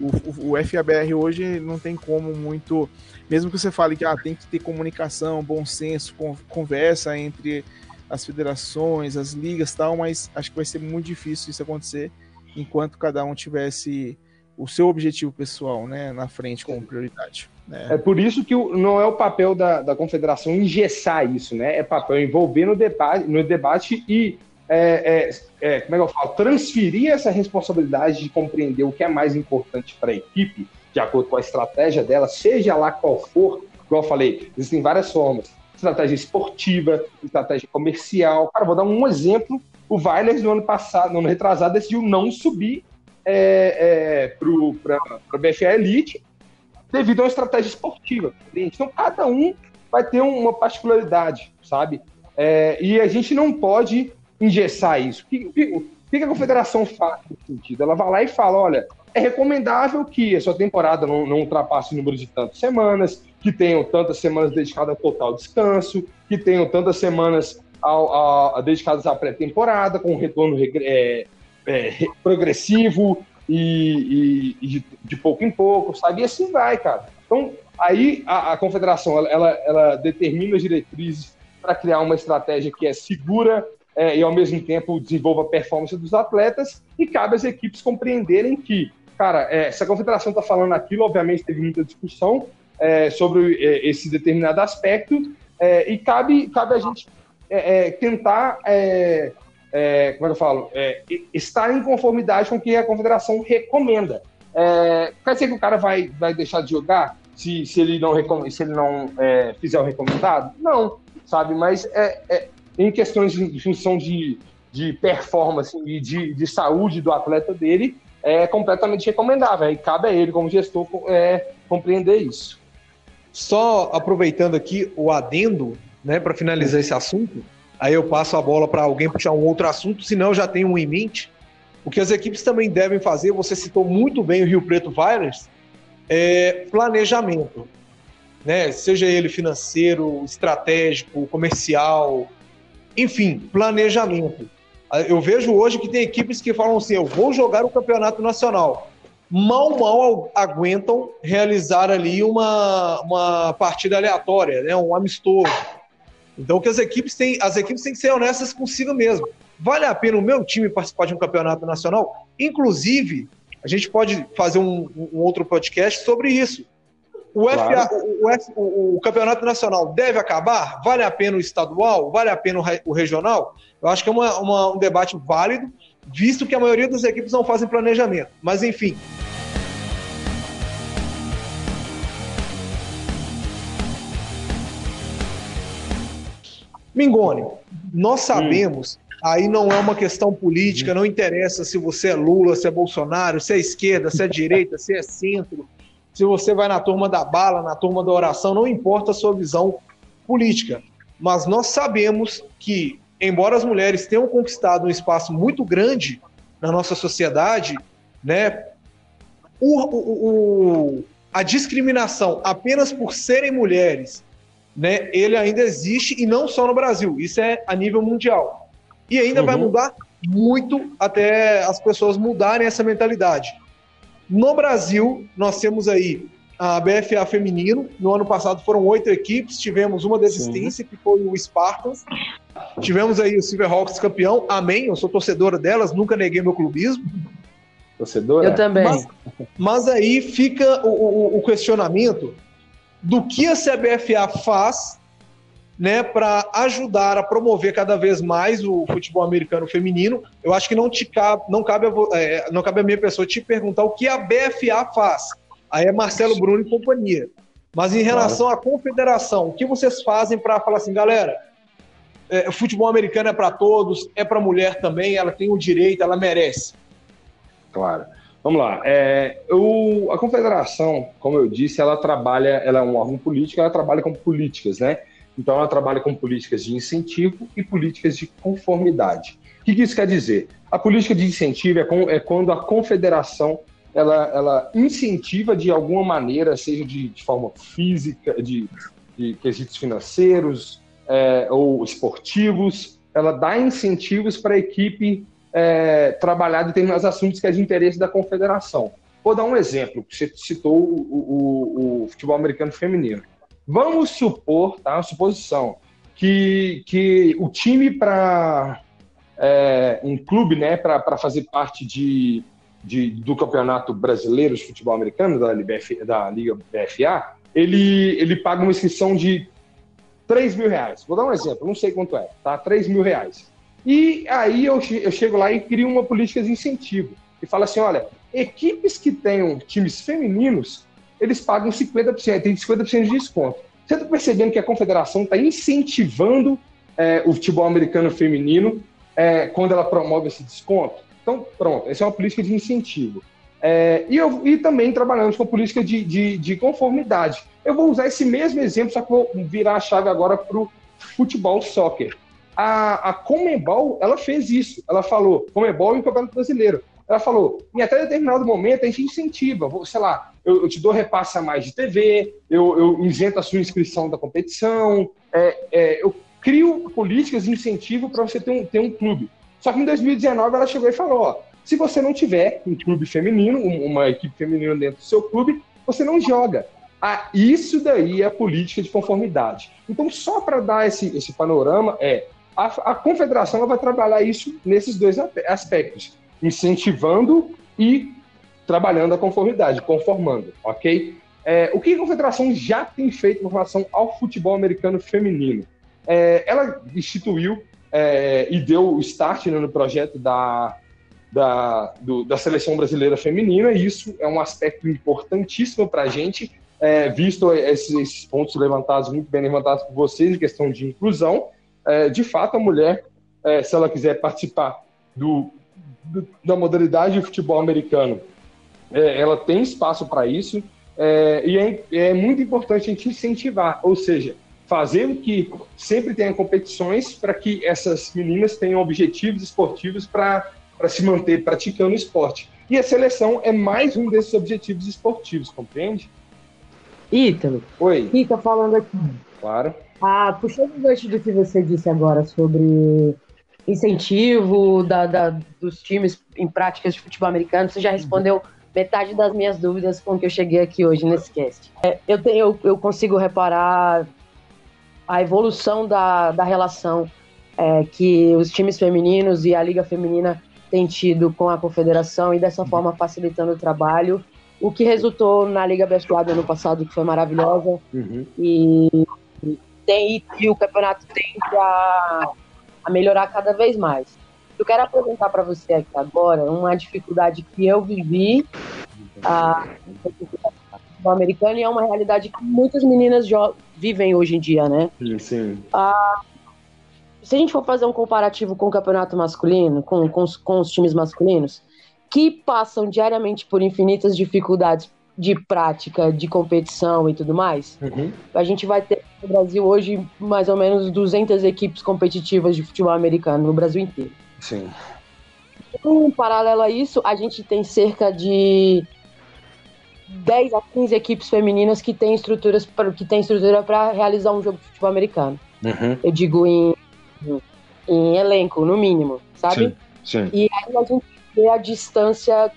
D: o, o, FABR hoje não tem como muito, mesmo que você fale que ah, tem que ter comunicação, bom senso, conversa entre as federações, as ligas tal, mas acho que vai ser muito difícil isso acontecer enquanto cada um tivesse o seu objetivo pessoal né, na frente como prioridade.
E: Né? É por isso que não é o papel da, da confederação engessar isso, né? É papel envolver no debate, no debate e é, é, é, como é que eu falo? Transferir essa responsabilidade de compreender o que é mais importante para a equipe, de acordo com a estratégia dela, seja lá qual for, igual eu falei, existem várias formas. Estratégia esportiva, estratégia comercial. Cara, vou dar um exemplo. O Weiler, no ano passado, no ano retrasado, decidiu não subir é, é, para o BFA Elite devido a uma estratégia esportiva. Então, cada um vai ter uma particularidade, sabe? É, e a gente não pode engessar isso. O que, o que a confederação faz nesse sentido? Ela vai lá e fala: olha, é recomendável que a sua temporada não, não ultrapasse o número de tantas semanas, que tenham tantas semanas dedicadas ao total descanso, que tenham tantas semanas ao, ao, dedicadas à pré-temporada, com retorno é, é, progressivo e, e, e de, de, pouco em pouco, sabe? E assim vai, cara. Então, aí a, a confederação ela, ela, ela, determina as diretrizes para criar uma estratégia que é segura é, e, ao mesmo tempo, desenvolva a performance dos atletas e cabe às equipes compreenderem que, cara, é, se a confederação está falando aquilo, obviamente teve muita discussão é, sobre é, esse determinado aspecto é, e cabe, cabe a gente é, tentar é, como é eu falo, é, estar em conformidade com o que a confederação recomenda. É, quer dizer que o cara vai, vai deixar de jogar se, se ele não, se ele não é, fizer o recomendado? Não, sabe? Mas é, é em questões de função de, de performance e de, de saúde do atleta dele, é completamente recomendável. E cabe a ele, como gestor, é, compreender isso.
A: Só aproveitando aqui o adendo, né, para finalizar esse assunto, aí eu passo a bola para alguém puxar um outro assunto, senão eu já tenho um em mente. O que as equipes também devem fazer, você citou muito bem o Rio Preto Virus, é planejamento. Né? Seja ele financeiro, estratégico, comercial, enfim, planejamento. Eu vejo hoje que tem equipes que falam assim: eu vou jogar o campeonato nacional. Mal, mal aguentam realizar ali uma, uma partida aleatória, né? um amistoso então, que as equipes têm, as equipes têm que ser honestas consigo mesmo. Vale a pena o meu time participar de um campeonato nacional? Inclusive, a gente pode fazer um, um outro podcast sobre isso. O, claro. FA, o, o, o, campeonato nacional deve acabar? Vale a pena o estadual? Vale a pena o, regional? Eu acho que é uma, uma, um debate válido, visto que a maioria das equipes não fazem planejamento. Mas, enfim, Mingone, nós hum. sabemos, hum. aí não é uma questão política, não interessa se você é Lula, se é Bolsonaro, se é esquerda, se é direita, se é centro, se você vai na turma da bala, na turma da oração, não importa a sua visão política. Mas nós sabemos que, embora as mulheres tenham conquistado um espaço muito grande na nossa sociedade, né, o, o, o, a discriminação apenas por serem mulheres né, ele ainda existe e não só no Brasil, isso é a nível mundial. E ainda uhum. vai mudar muito até as pessoas mudarem essa mentalidade. No Brasil, nós temos aí a BFA feminino. No ano passado foram oito equipes, tivemos uma desistência, Sim. que foi o Spartans. Tivemos aí o Silverhawks campeão. Amém, eu sou torcedora delas, nunca neguei meu clubismo.
E: Torcedora?
B: Eu também.
A: Mas, mas aí fica o, o, o questionamento do que a CBFA faz né, para ajudar a promover cada vez mais o futebol americano feminino. Eu acho que não te cabe, não cabe, a, é, não cabe a minha pessoa te perguntar o que a BFA faz. Aí é Marcelo Bruno e companhia. Mas em relação claro. à confederação, o que vocês fazem para falar assim, galera? É, futebol americano é para todos, é para mulher também, ela tem o direito, ela merece.
E: Claro. Vamos lá. É, a confederação, como eu disse, ela trabalha, ela é um órgão político, ela trabalha com políticas, né? Então, ela trabalha com políticas de incentivo e políticas de conformidade. O que, que isso quer dizer? A política de incentivo é, com, é quando a confederação ela, ela, incentiva de alguma maneira, seja de, de forma física, de, de quesitos financeiros é, ou esportivos, ela dá incentivos para a equipe é, trabalhar determinados assuntos que é de interesse da confederação. Vou dar um exemplo, você citou o, o, o futebol americano feminino. Vamos supor, tá? Uma suposição, que, que o time para é, um clube, né, para fazer parte de, de, do Campeonato Brasileiro de Futebol Americano, da, LBF, da Liga BFA, ele, ele paga uma inscrição de 3 mil reais. Vou dar um exemplo, não sei quanto é, tá? 3 mil reais. E aí eu, eu chego lá e crio uma política de incentivo. E falo assim: olha, equipes que tenham times femininos eles pagam 50%, tem 50% de desconto. Você está percebendo que a confederação está incentivando é, o futebol americano feminino é, quando ela promove esse desconto? Então, pronto, essa é uma política de incentivo. É, e, eu, e também trabalhamos com política de, de, de, conformidade. Eu vou usar esse mesmo exemplo, só que vou virar a chave agora para o futebol soccer. A, a Comebol, ela fez isso. Ela falou, Comebol e o Campeonato Brasileiro. Ela falou, em até determinado momento a gente incentiva, sei lá, eu, eu te dou repasse a mais de TV, eu, eu isento a sua inscrição da competição, é, é, eu crio políticas de incentivo para você ter um, ter um clube. Só que em 2019 ela chegou e falou, ó, se você não tiver um clube feminino, uma equipe feminina dentro do seu clube, você não joga. Ah, isso daí é a política de conformidade. Então, só para dar esse, esse panorama, é a, a confederação vai trabalhar isso nesses dois aspectos incentivando e trabalhando a conformidade, conformando, ok? É, o que a confederação já tem feito com relação ao futebol americano feminino? É, ela instituiu é, e deu o start né, no projeto da, da, do, da seleção brasileira feminina, e isso é um aspecto importantíssimo para a gente, é, visto esses, esses, pontos levantados, muito bem levantados por vocês, em questão de inclusão. É, de fato, a mulher, é, se ela quiser participar do da modalidade de futebol americano, é, ela tem espaço para isso é, e é, é, muito importante a gente incentivar, ou seja, fazer com que sempre tenha competições para que essas meninas tenham objetivos esportivos para se manter praticando esporte. E a seleção é mais um desses objetivos esportivos, compreende?
B: Ítalo.
E: Oi.
B: Ítalo falando aqui.
E: Claro.
B: Ah, puxando o gancho do que você disse agora sobre incentivo da, da, dos times em práticas de futebol americano. Você já respondeu metade das minhas dúvidas com que eu cheguei aqui hoje nesse cast. É, eu, tenho, eu, eu, consigo reparar a evolução da, da relação é, que os times femininos e a Liga Feminina têm tido com a confederação e dessa forma facilitando o trabalho, o que resultou na Liga do ano passado, que foi maravilhosa, uhum. e, tem, e o campeonato tende a a melhorar cada vez mais. Eu quero apresentar para você aqui agora uma dificuldade que eu vivi a, no americano e é uma realidade que muitas meninas vivem hoje em dia, né?
E: Sim. sim.
B: Ah, se a gente for fazer um comparativo com o campeonato masculino, com, com, os, com os times masculinos, que passam diariamente por infinitas dificuldades de prática, de competição e tudo mais, uhum. a gente vai ter no Brasil hoje mais ou menos 200 equipes competitivas de futebol americano no Brasil inteiro.
E: Sim.
B: Um paralelo a isso, a gente tem cerca de 10 a 15 equipes femininas que têm estruturas pra, que têm estrutura para realizar um jogo de futebol americano.
E: Uhum.
B: Eu digo em, em elenco, no mínimo, sabe?
E: Sim, sim.
B: E aí a gente vê a distância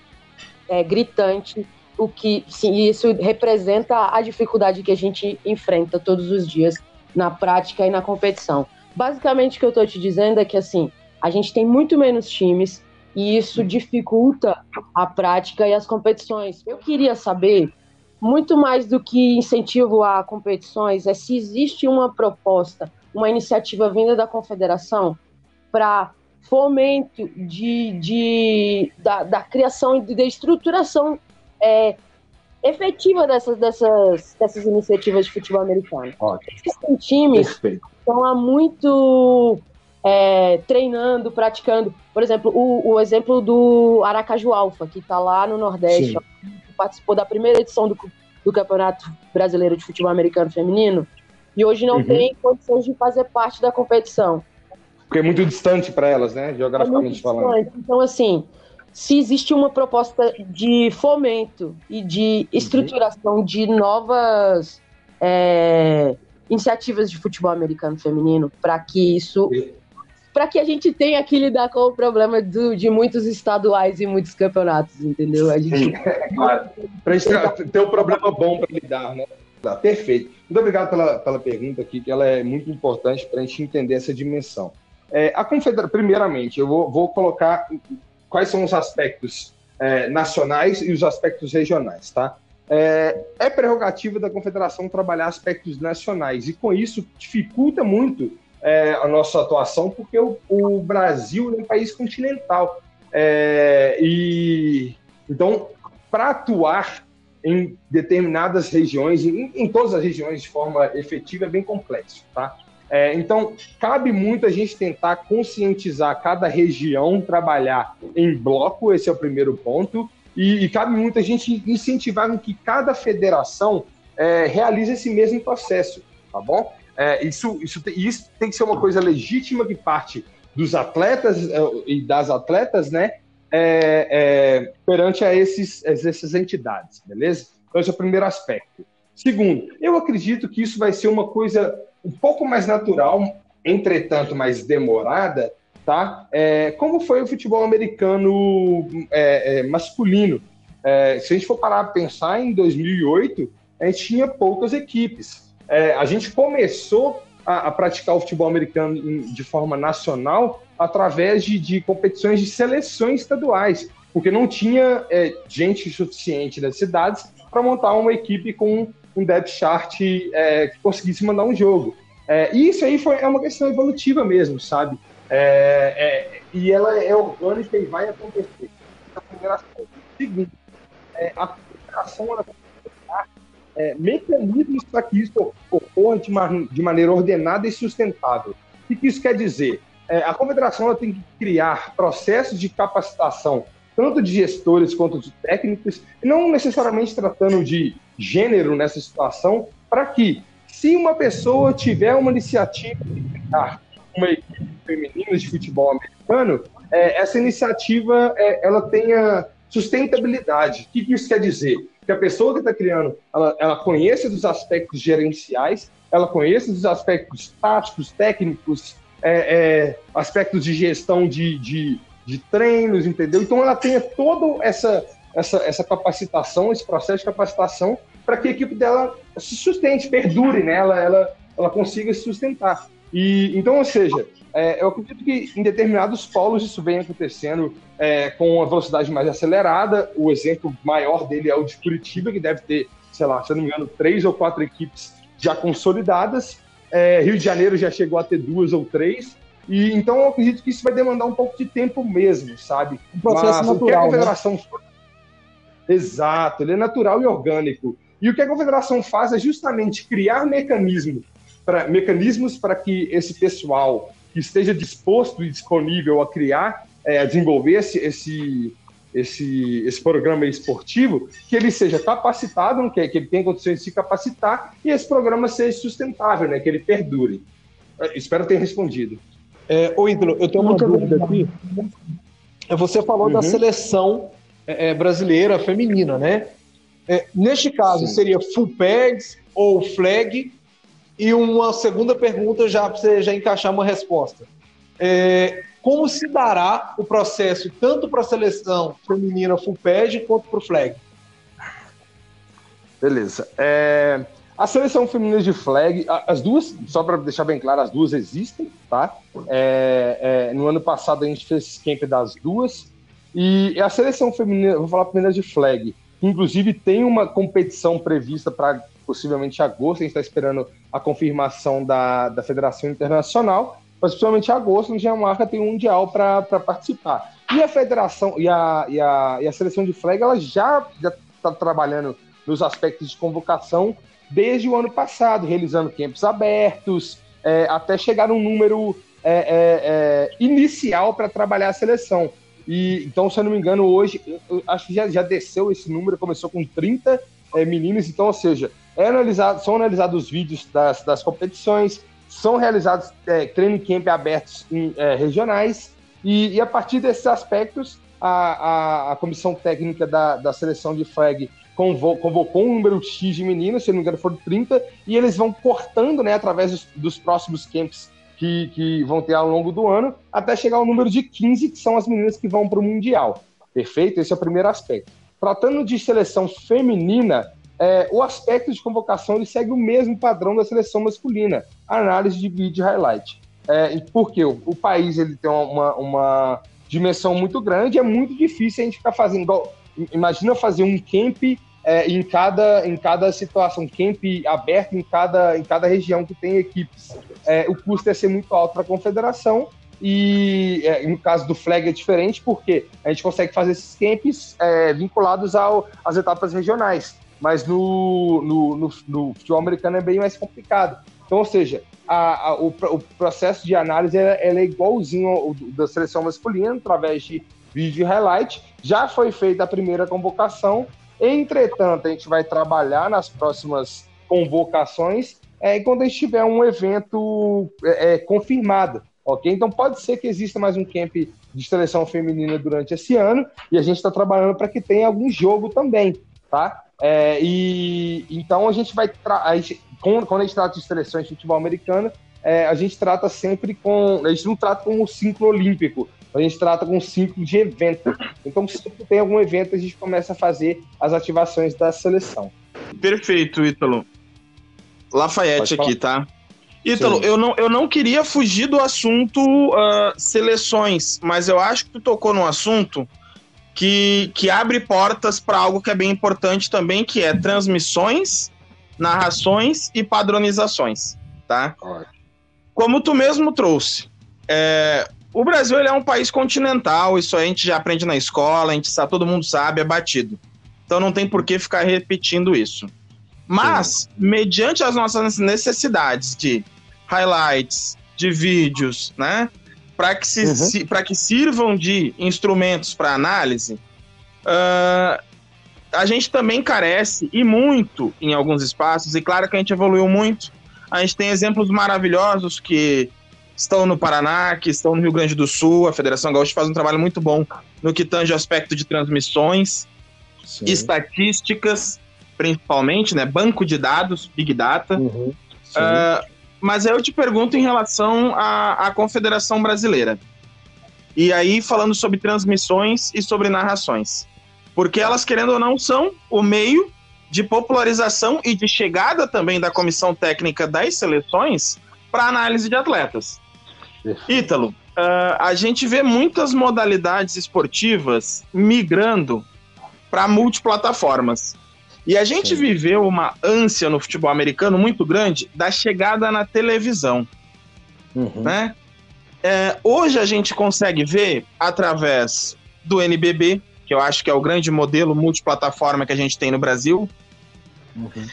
B: é, gritante o que sim, isso representa a dificuldade que a gente enfrenta todos os dias na prática e na competição. Basicamente, o que eu estou te dizendo é que assim, a gente tem muito menos times e isso dificulta a prática e as competições. Eu queria saber, muito mais do que incentivo a competições, é se existe uma proposta uma iniciativa vinda da confederação para fomento de, de, da, da criação e da estruturação é, efetiva dessas, dessas, dessas iniciativas de futebol americano. Existem times Perfeito. que estão há muito é, treinando, praticando. Por exemplo, o, o exemplo do Aracaju Alfa, que está lá no Nordeste, que participou da primeira edição do, do Campeonato Brasileiro de Futebol Americano Feminino, e hoje não uhum. tem condições de fazer parte da competição.
E: Porque é muito distante para elas, né? Geograficamente é falando.
B: Então, assim, se existe uma proposta de fomento e de estruturação uhum. de novas é, iniciativas de futebol americano feminino, para que isso. Para que a gente tenha que lidar com o problema do, de muitos estaduais e muitos campeonatos, entendeu? A gente.
E: claro. Para a gente ter um problema bom para lidar, né? Tá, perfeito. Muito obrigado pela, pela pergunta aqui, que ela é muito importante para a gente entender essa dimensão. É, a confederação, primeiramente, eu vou, vou, colocar quais são os aspectos é, nacionais e os aspectos regionais, tá? É, é, prerrogativa da confederação trabalhar aspectos nacionais e com isso dificulta muito é, a nossa atuação porque o, o, Brasil é um país continental é, e então para atuar em determinadas regiões, em, em, todas as regiões de forma efetiva, é bem complexo, tá? É, então, cabe muito a gente tentar conscientizar cada região, trabalhar em bloco, esse é o primeiro ponto, e, e cabe muito a gente incentivar que cada federação é, realize esse mesmo processo, tá bom? É, isso, isso, isso tem que ser uma coisa legítima que parte dos atletas é, e das atletas, né? É, é, perante a esses, essas entidades, beleza? Então, esse é o primeiro aspecto. Segundo, eu acredito que isso vai ser uma coisa um pouco mais natural, entretanto mais demorada, tá? É, como foi o futebol americano é, é, masculino? É, se a gente for parar para pensar, em 2008, a gente tinha poucas equipes. É, a gente começou a, a, praticar o futebol americano de forma nacional através de, de competições de seleções estaduais, porque não tinha é, gente suficiente nas cidades para montar uma equipe com um depth chart é, que conseguisse mandar um jogo. É, e isso aí foi, é uma questão evolutiva mesmo, sabe? É, é, e ela é orgânica e vai acontecer. Coisa. Segundo, é, a federação ela que é, mecanismos para que isso ocorra de, de, maneira ordenada e sustentável. O que isso quer dizer? É, a confederação ela tem que criar processos de capacitação tanto de gestores quanto de técnicos, não necessariamente tratando de gênero nessa situação, para que, se uma pessoa tiver uma iniciativa de criar uma equipe feminina de futebol americano, é, essa iniciativa é, ela tenha sustentabilidade. O que isso quer dizer? Que a pessoa que está criando, ela, ela conheça dos aspectos gerenciais, ela conheça dos aspectos táticos, técnicos, é, é, aspectos de gestão de, de de treinos, entendeu? Então ela tenha toda essa, essa, essa capacitação, esse processo de capacitação, para que a equipe dela se sustente, perdure, né? Ela, ela, ela consiga se sustentar. E, então, ou seja, é, eu acredito que em determinados polos isso vem acontecendo é, com uma velocidade mais acelerada. O exemplo maior dele é o de Curitiba, que deve ter, sei lá, se eu não me engano, três ou quatro equipes já consolidadas. É, Rio de Janeiro já chegou a ter duas ou três. E então eu acredito que isso vai demandar um pouco de tempo mesmo, sabe?
A: Um processo Mas, natural. O que a
E: né? confederação né? Exato, ele é natural e orgânico. E o que a confederação faz é justamente criar mecanismos para mecanismos para que esse pessoal que esteja disposto e disponível a criar, é, a desenvolver esse, esse, esse, esse programa esportivo, que ele seja capacitado, que, que ele tenha condições de se capacitar e esse programa seja sustentável, né, que ele perdure. Eu espero ter respondido.
A: É, ô, Ídolo, eu tenho uma Muito dúvida aqui. É, você falou uhum. da seleção é, é, brasileira feminina, né? É, neste caso, Sim. seria full pads ou flag? E uma segunda pergunta já para você já encaixar uma resposta. É, como se dará o processo tanto para a seleção feminina full pad quanto para o flag?
E: Beleza. É, a seleção feminina de flag, as duas, só para deixar bem claro, as duas existem, tá? É, é, no ano passado a gente fez camp das duas. E a seleção feminina, vou falar primeiro de flag, inclusive tem uma competição prevista para possivelmente agosto, a gente está esperando a confirmação da, da Federação Internacional, mas possivelmente agosto, a Dinamarca tem um Mundial para participar. E a federação e a, e a, e a seleção de flag, ela já está trabalhando nos aspectos de convocação desde o ano passado, realizando campos abertos, é, até chegar num número é, é, é inicial para trabalhar a seleção. E, então, se eu não me engano, hoje, acho que já, já desceu esse número, começou com 30 é, meninos, então, ou seja, analisado, são analisados os vídeos das, das competições, são realizados é, training camp abertos em, é, regionais, e, e, a partir desses aspectos, a, a, a comissão técnica da, da seleção de flag convocou um número X de meninos, se não me engano foram 30, e eles vão cortando, né, através dos, dos próximos camps que, que, vão ter ao longo do ano, até chegar ao número de 15, que são as meninas que vão para o Mundial. Perfeito? Esse é o primeiro aspecto. Tratando de seleção feminina, é, o aspecto de convocação ele segue o mesmo padrão da seleção masculina, análise de vídeo highlight. É, porque o, o, país ele tem uma, uma dimensão muito grande, é muito difícil a gente ficar fazendo. Imagina fazer um camp é, em, cada, em cada situação, camp aberto em cada, em cada região que tem equipes. É, o custo ia ser muito alto para a confederação e é, no caso do flag é diferente porque a gente consegue fazer esses camps é, vinculados ao, às etapas regionais, mas no, no, no, no, futebol americano é bem mais complicado. Então, ou seja, a, a, o, o, processo de análise é, é igualzinho ao da seleção masculina, através de vídeo highlight. Já foi feita a primeira convocação Entretanto, a gente vai trabalhar nas próximas convocações é, quando a gente tiver um evento é, é, confirmado, ok? Então pode ser que exista mais um camp de seleção feminina durante esse ano e a gente está trabalhando para que tenha algum jogo também, tá? É, e então a gente vai a gente, quando a gente trata de seleções de futebol americano, é, a gente trata sempre com a gente não trata como um ciclo olímpico, a gente trata com um ciclo de evento. Então, se tem algum evento, a gente começa a fazer as ativações da seleção.
C: Perfeito, Ítalo. Lafayette aqui, tá? Ítalo, eu não, eu não queria fugir do assunto uh, seleções, mas eu acho que tu tocou num assunto que, que abre portas para algo que é bem importante também, que é transmissões, narrações e padronizações, tá? Como tu mesmo trouxe, é, o Brasil ele é um país continental, isso a gente já aprende na escola, a gente sabe, todo mundo sabe, é batido. Então não tem por que ficar repetindo isso. Mas, Sim. mediante as nossas necessidades de highlights, de vídeos, né? Para que, se, uhum. si, que sirvam de instrumentos para análise, uh, a gente também carece, e muito em alguns espaços, e claro que a gente evoluiu muito. A gente tem exemplos maravilhosos que estão no Paraná, que estão no Rio Grande do Sul. A Federação Gaúcha faz um trabalho muito bom no que tange o aspecto de transmissões, Sim. estatísticas, principalmente, né? Banco de dados, Big Data. Uhum. Uh, mas eu te pergunto em relação à, à Confederação Brasileira. E aí, falando sobre transmissões e sobre narrações. Porque elas, querendo ou não, são o meio de popularização e de chegada também da comissão técnica das seleções para análise de atletas. Ítalo, uh, a gente vê muitas modalidades esportivas migrando para multiplataformas. E a gente Sim. viveu uma ânsia no futebol americano muito grande da chegada na televisão. Uhum. Né? É, hoje a gente consegue ver através do NBB, que eu acho que é o grande modelo multiplataforma que a gente tem no Brasil, uhum.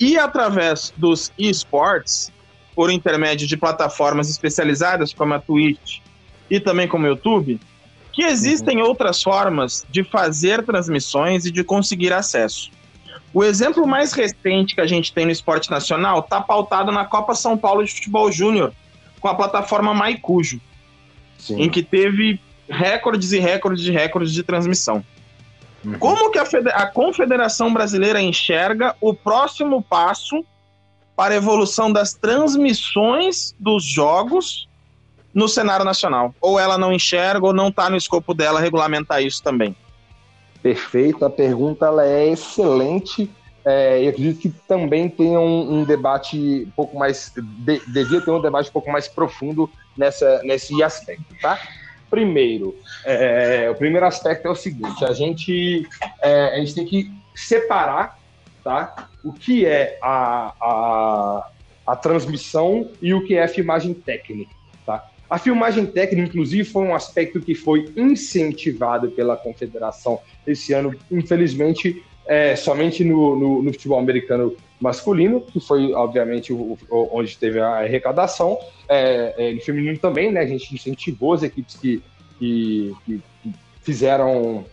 C: e através dos esportes, por intermédio de plataformas especializadas como a Twitch e também como o YouTube, que existem uhum. outras formas de fazer transmissões e de conseguir acesso. O exemplo mais recente que a gente tem no esporte nacional está pautado na Copa São Paulo de Futebol Júnior, com a plataforma Maicujo, Sim. em que teve recordes e recordes de recordes de transmissão. Uhum. Como que a, a Confederação Brasileira enxerga o próximo passo para a evolução das transmissões dos jogos no cenário nacional? Ou ela não enxerga ou não está no escopo dela regulamentar isso também?
E: Perfeito, a pergunta ela é excelente. É, eu acredito que também tem um, um debate um pouco mais. De, devia ter um debate um pouco mais profundo nessa, nesse aspecto, tá? Primeiro, é, o primeiro aspecto é o seguinte: a gente, é, a gente tem que separar tá? O que é a, a, a transmissão e o que é a filmagem técnica, tá? A filmagem técnica, inclusive, foi um aspecto que foi incentivado pela confederação esse ano, infelizmente, é, somente no, no, no, futebol americano masculino, que foi, obviamente, o, o, onde teve a arrecadação, é, é, no feminino também, né? A gente incentivou as equipes que, que, que fizeram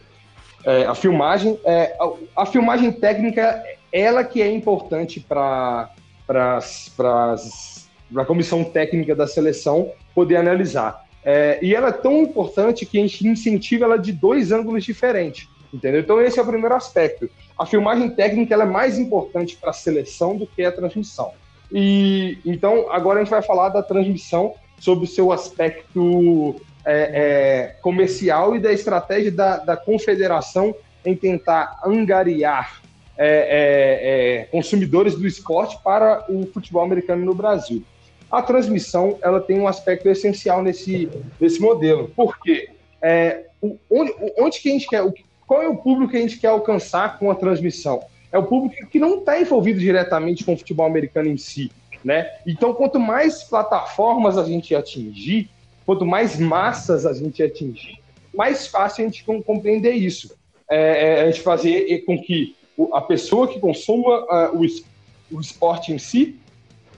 E: é, a filmagem. É, a, a, filmagem técnica, ela que é importante para a comissão técnica da seleção poder analisar. É, e ela é tão importante que a gente incentiva ela de dois ângulos diferentes. Entendeu? Então, esse é o primeiro aspecto. A filmagem técnica ela é mais importante para a seleção do que a transmissão. E então, agora a gente vai falar da transmissão sobre o seu aspecto é, é, comercial e da estratégia da, da confederação em tentar angariar é, é, é, consumidores do esporte para o futebol americano no Brasil. A transmissão ela tem um aspecto essencial nesse, nesse modelo. Por quê? É, onde, onde que a gente quer, qual é o público que a gente quer alcançar com a transmissão? É o público que não está envolvido diretamente com o futebol americano em si. Né? Então, quanto mais plataformas a gente atingir, quanto mais massas a gente atingir, mais fácil a gente compreender isso. É, é, a gente fazer com que a pessoa que consuma uh, o, o esporte em si,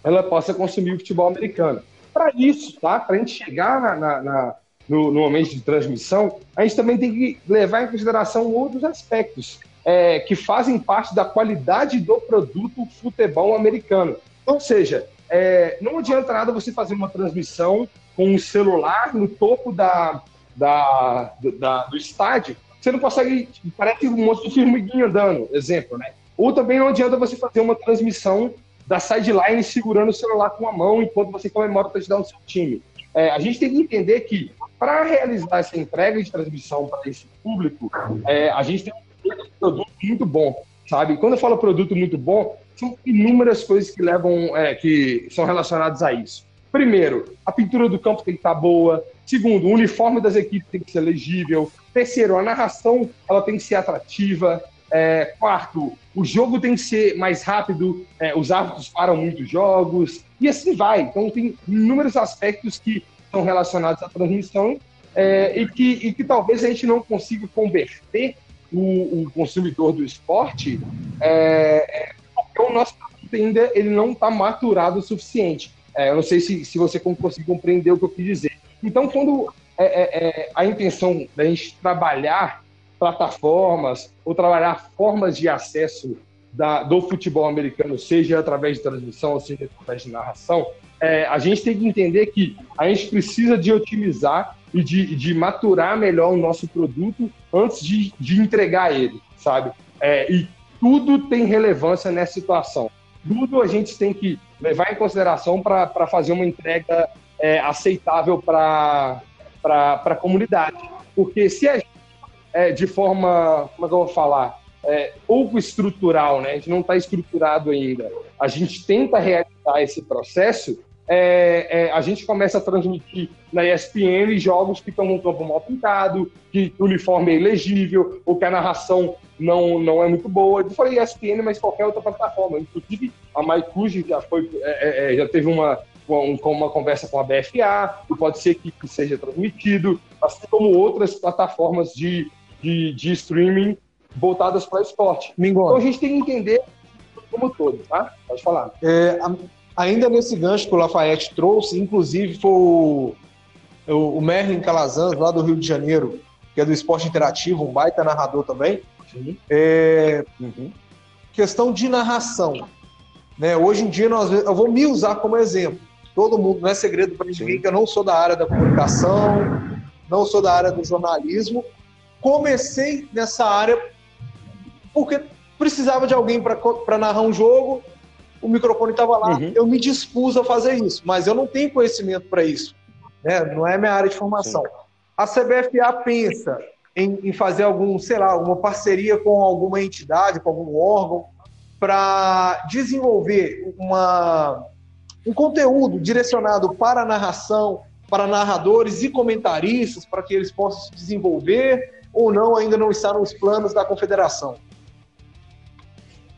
E: ela possa consumir o futebol americano. Para isso, tá? Para a gente chegar na, na, na, no, no, momento de transmissão, a gente também tem que levar em consideração outros aspectos é, que fazem parte da qualidade do produto futebol americano. Ou seja, é, não adianta nada você fazer uma transmissão com um celular no topo da, da, da, do estádio, você não consegue, parece um monte de firmiguinho andando, exemplo, né? Ou também não adianta você fazer uma transmissão da sideline segurando o celular com a mão enquanto você comemora o touchdown do seu time. É, a gente tem que entender que para realizar essa entrega de transmissão para esse público, é, a gente tem um produto muito bom, sabe? Quando eu falo produto muito bom, são inúmeras coisas que levam, é, que são relacionadas a isso. Primeiro, a pintura do campo tem que estar boa. Segundo, o uniforme das equipes tem que ser legível. Terceiro, a narração ela tem que ser atrativa. É, quarto, o jogo tem que ser mais rápido, é, os árbitros param muitos jogos, e assim vai. Então, tem inúmeros aspectos que são relacionados à transmissão é, e, que, e que talvez a gente não consiga converter o, o consumidor do esporte, é, porque o nosso produto ainda ele não está maturado o suficiente. É, eu não sei se, se você conseguiu compreender o que eu quis dizer. Então, quando é, é, é, a intenção da gente trabalhar plataformas ou trabalhar formas de acesso da, do futebol americano, seja através de transmissão, ou seja através de narração, é, a gente tem que entender que a gente precisa de otimizar e de, de maturar melhor o nosso produto antes de, de entregar ele, sabe? É, e tudo tem relevância nessa situação. Tudo a gente tem que levar em consideração para fazer uma entrega é, aceitável para a comunidade. Porque se a gente, é, de forma, como é que eu vou falar, é, pouco estrutural, né? a gente não está estruturado ainda, a gente tenta realizar esse processo, é, é, a gente começa a transmitir na ESPN jogos que estão num campo mal pintado, que o uniforme é ilegível, ou que a narração não, não é muito boa. Eu falei ESPN, mas qualquer outra plataforma. Inclusive, a MyCuji já, foi, é, é, é, já teve uma, uma, uma, conversa com a BFA, e pode ser que, que seja transmitido, assim como outras plataformas de, de, de streaming voltadas para esporte. Então a gente tem que entender como todo, tá? Pode falar.
A: É, ainda nesse gancho que o Lafayette trouxe, inclusive foi o, o Merlin Calazans, lá do Rio de Janeiro, que é do esporte interativo, um baita narrador também. É, uhum. Questão de narração. Né? Hoje em dia, nós, eu vou me usar como exemplo. Todo mundo, não é segredo para ninguém que eu não sou da área da comunicação, não sou da área do jornalismo. Comecei nessa área porque precisava de alguém para narrar um jogo, o microfone estava lá, uhum. eu me dispus a fazer isso, mas eu não tenho conhecimento para isso. Né? Não é minha área de formação. Sim. A CBFA pensa em, em, fazer algum, sei lá, alguma parceria com alguma entidade, com algum órgão, para desenvolver uma, um conteúdo direcionado para a narração, para narradores e comentaristas, para que eles possam se desenvolver ou não, ainda não está nos planos da confederação?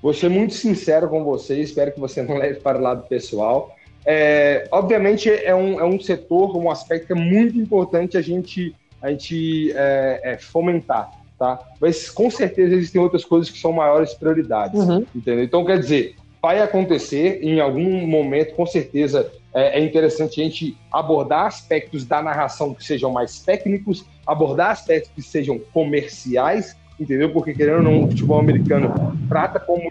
E: Vou ser muito sincero com você, espero que você não leve para o lado pessoal. É, obviamente é um, é um setor, um aspecto que é muito importante a gente, a gente é, é, fomentar, tá? Mas com certeza existem outras coisas que são maiores prioridades, uhum. entendeu? Então, quer dizer, vai acontecer em algum momento, com certeza é, é interessante a gente abordar aspectos da narração que sejam mais técnicos, abordar aspectos que sejam comerciais, entendeu? Porque querendo ou não, o futebol americano trata como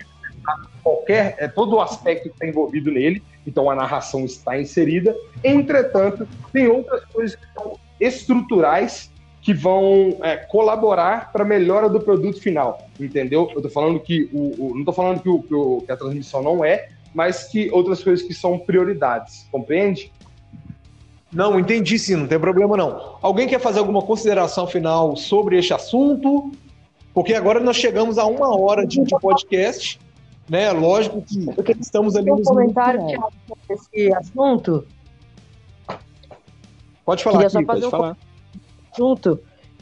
E: qualquer, é, todo o aspecto que está envolvido nele, então a narração está inserida. Entretanto, tem outras coisas que são estruturais que vão é, colaborar para a melhora do produto final, entendeu? Eu estou falando que o, o não estou falando que, o, que, o, que a transmissão não é, mas que outras coisas que são prioridades, compreende?
A: Não, entendi sim, não tem problema não. Alguém quer fazer alguma consideração final sobre este assunto? Porque agora nós chegamos a uma hora de, de podcast, né? Lógico que estamos ali
B: nos. Um comentário sobre esse assunto.
A: Pode falar, aqui, pode um falar.
B: Assunto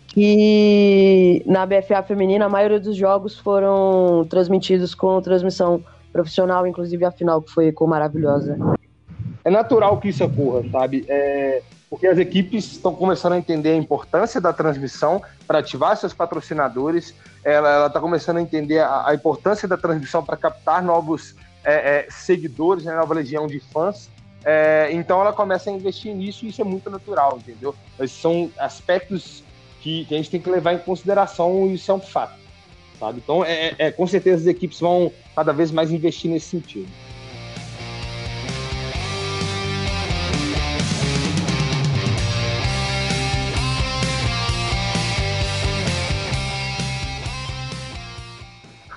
B: que na BFA feminina a maioria dos jogos foram transmitidos com transmissão profissional, inclusive a final que foi com maravilhosa.
E: É natural que isso ocorra, sabe? É, porque as equipes estão começando a entender a importância da transmissão para ativar seus patrocinadores, ela está começando a entender a, a, importância da transmissão para captar novos é, é, seguidores, né, nova legião de fãs. É, então ela começa a investir nisso e isso é muito natural, entendeu? Esses são aspectos que, que, a gente tem que levar em consideração e isso é um fato, sabe? Então, é, é com certeza as equipes vão cada vez mais investir nesse sentido.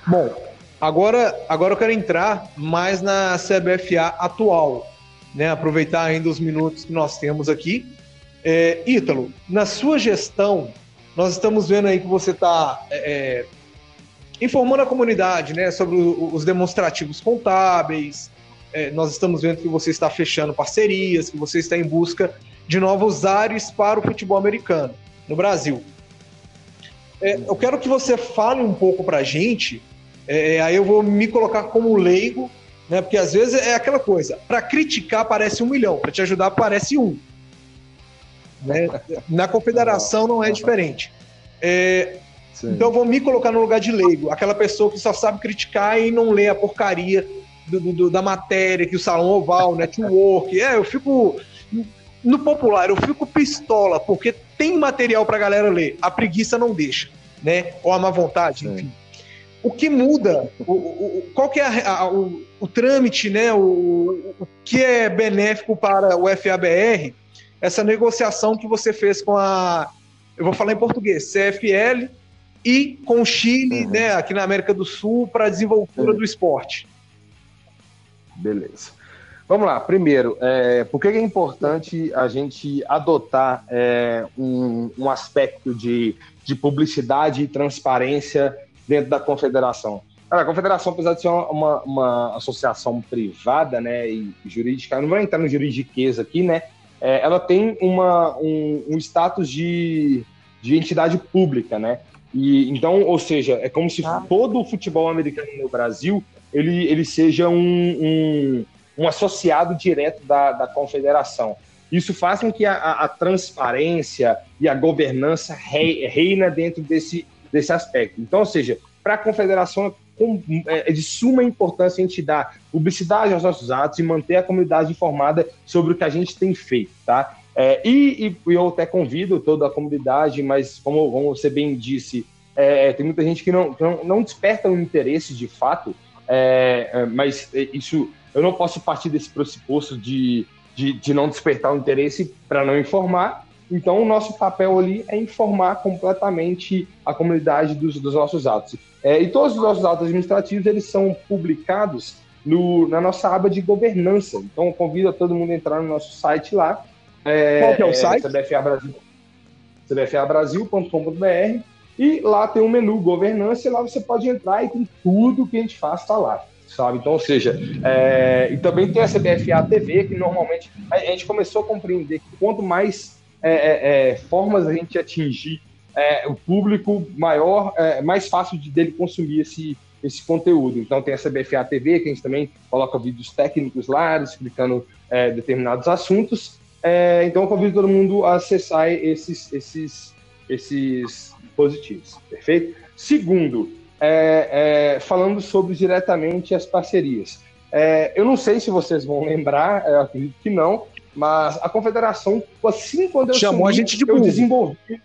A: Bom, agora, agora eu quero entrar mais na CBFA atual, né? Aproveitar ainda os minutos que nós temos aqui. É, Ítalo, na sua gestão, nós estamos vendo aí que você está é, é, informando a comunidade né, sobre os demonstrativos contábeis. É, nós estamos vendo que você está fechando parcerias, que você está em busca de novos ares para o futebol americano no Brasil. É, eu quero que você fale um pouco para a gente é, aí eu vou me colocar como leigo, né? Porque às vezes é aquela coisa. Para criticar parece um milhão, para te ajudar parece um. Né? Na confederação não é diferente. É, então eu vou me colocar no lugar de leigo, aquela pessoa que só sabe criticar e não lê a porcaria do, do, da matéria, que o salão oval, network. É, eu fico no popular, eu fico pistola, porque tem material pra galera ler. A preguiça não deixa, né? Ou a má vontade, Sim. enfim o que muda, o, o, qual que é a, a, o, o, trâmite, né, o, o que é benéfico para o FABR, essa negociação que você fez com a, eu vou falar em português, CFL e com o Chile, uhum. né, aqui na América do Sul, para a desenvoltura uhum. do esporte.
E: Beleza. Vamos lá, primeiro, é, por que é importante a gente adotar é, um, um aspecto de, de publicidade e transparência dentro da confederação. a confederação, apesar de ser uma, uma, associação privada né, e jurídica, eu não vou entrar no juridiquês aqui, né? É, ela tem uma, um, um status de, de entidade pública, né? E, então, ou seja, é como se ah. todo o futebol americano no Brasil ele, ele seja um, um, um associado direto da, da confederação. Isso faz com que a, a transparência e a governança reina dentro desse desse aspecto. Então, ou seja, para a confederação é, é de suma importância a gente dar publicidade aos nossos atos e manter a comunidade informada sobre o que a gente tem feito, tá? É, e, e, eu até convido toda a comunidade, mas como, como você bem disse, é, tem muita gente que não, que não, não desperta um interesse de fato, é, é mas isso eu não posso partir desse pressuposto de, de, de não despertar o um interesse para não informar, então, o nosso papel ali é informar completamente a comunidade dos, dos nossos atos. É, e todos os nossos atos administrativos, eles são publicados no, na nossa aba de governança. Então, eu convido a todo mundo a entrar no nosso site lá.
A: É, Qual que é o é, site?
E: cbfabrasil.com.br e lá tem um menu governança e lá você pode entrar e tem tudo que a gente faz está lá sabe? Então, ou seja, é, e também tem a CBFA TV, que normalmente a gente começou a compreender que quanto mais é, é, é, formas a gente atingir é, o público maior, é, mais fácil de, dele consumir esse, esse conteúdo. Então tem essa BFA TV, que a gente também coloca vídeos técnicos lá, explicando determinados assuntos. Então eu convido todo mundo a acessar esses, esses, esses dispositivos, perfeito? Segundo, é, é, falando sobre diretamente as parcerias. É, eu não sei se vocês vão lembrar, acredito que não, mas a confederação, assim quando eu
A: chamou
E: a
A: gente de
E: eu desenvolvi.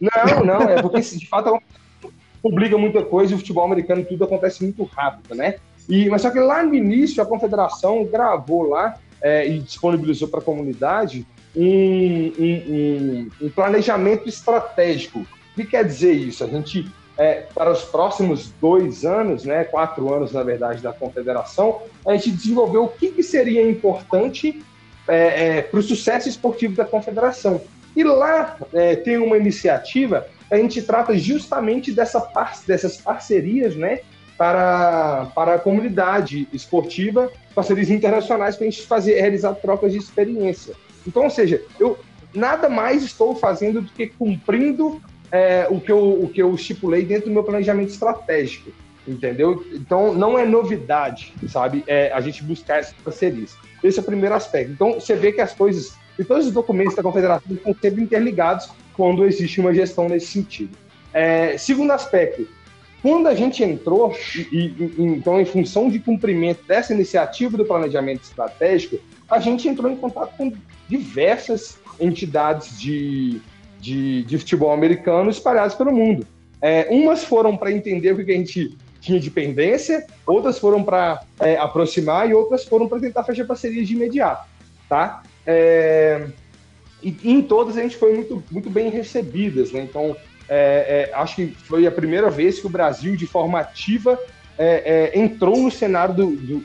E: Não, não, é porque de fato publica muita coisa e o futebol americano tudo acontece muito rápido, né? E, mas só que lá no início a confederação gravou lá é, e disponibilizou para a comunidade um, um, um, um, planejamento estratégico. O que quer dizer isso? A gente, é, para os próximos dois anos, né, quatro anos, na verdade, da confederação, a gente desenvolveu o que, que seria importante é, é para o sucesso esportivo da confederação. E lá é, tem uma iniciativa, a gente trata justamente dessa par dessas parcerias, né, para, para a comunidade esportiva, parcerias internacionais para a gente fazer, realizar trocas de experiência. Então, ou seja, eu nada mais estou fazendo do que cumprindo é, o, que eu, o que eu estipulei dentro do meu planejamento estratégico, entendeu? Então, não é novidade, sabe? É a gente buscar essas parcerias. Esse é o primeiro aspecto. Então, você vê que as coisas e todos os documentos da confederação estão sempre interligados quando existe uma gestão nesse sentido. É, segundo aspecto, quando a gente entrou, e, e, então, em função de cumprimento dessa iniciativa do planejamento estratégico, a gente entrou em contato com diversas entidades de, de, de futebol americano espalhadas pelo mundo. É, umas foram para entender o que a gente tinha de pendência, outras foram para é, aproximar e outras foram para tentar fechar parcerias de imediato. Tá? É, e em todas a gente foi muito, muito bem recebidas, né? Então, é, é, acho que foi a primeira vez que o Brasil, de forma ativa, é, é, entrou no cenário do, do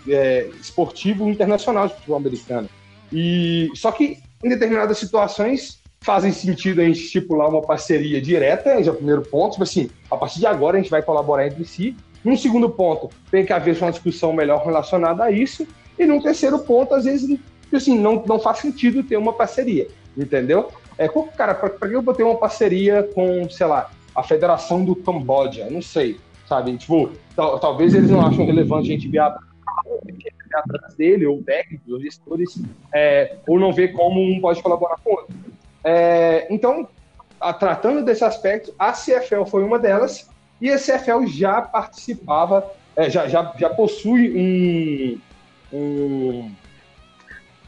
E: esportivo internacional de futebol americano. E só que em determinadas situações fazem sentido a gente estipular uma parceria direta, esse é o primeiro ponto, tipo assim, a partir de agora a gente vai colaborar entre si. Num segundo ponto, tem que haver uma discussão melhor relacionada a isso. E num terceiro ponto, às vezes, assim, não, não faz sentido ter uma parceria, entendeu? É, cara, para que eu vou ter uma parceria com, sei lá, a Federação do Camboja? Não sei, sabe? Tipo, tal, talvez eles não acham relevante a gente ver atrás dele, ou técnicos, ou gestores, é, ou não ver como um pode colaborar com o outro. É, então, a, tratando desse aspecto, a CFL foi uma delas, e a CFL já participava, é, já, já, já possui um, um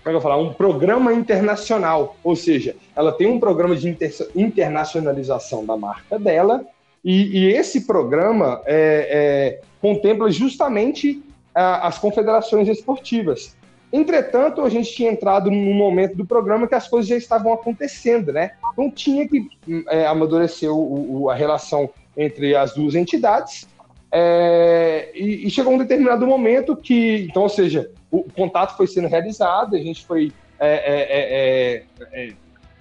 E: como é eu falar, um programa internacional, ou seja, ela tem um programa de inter, internacionalização da marca dela, e, e esse programa é, é, contempla justamente a, as confederações esportivas. Entretanto, a gente tinha entrado num momento do programa que as coisas já estavam acontecendo, né? Então tinha que é, amadurecer o, o, a relação entre as duas entidades, é, e, e, chegou um determinado momento que, então, ou seja, o contato foi sendo realizado, a gente foi, é, é, é, é, é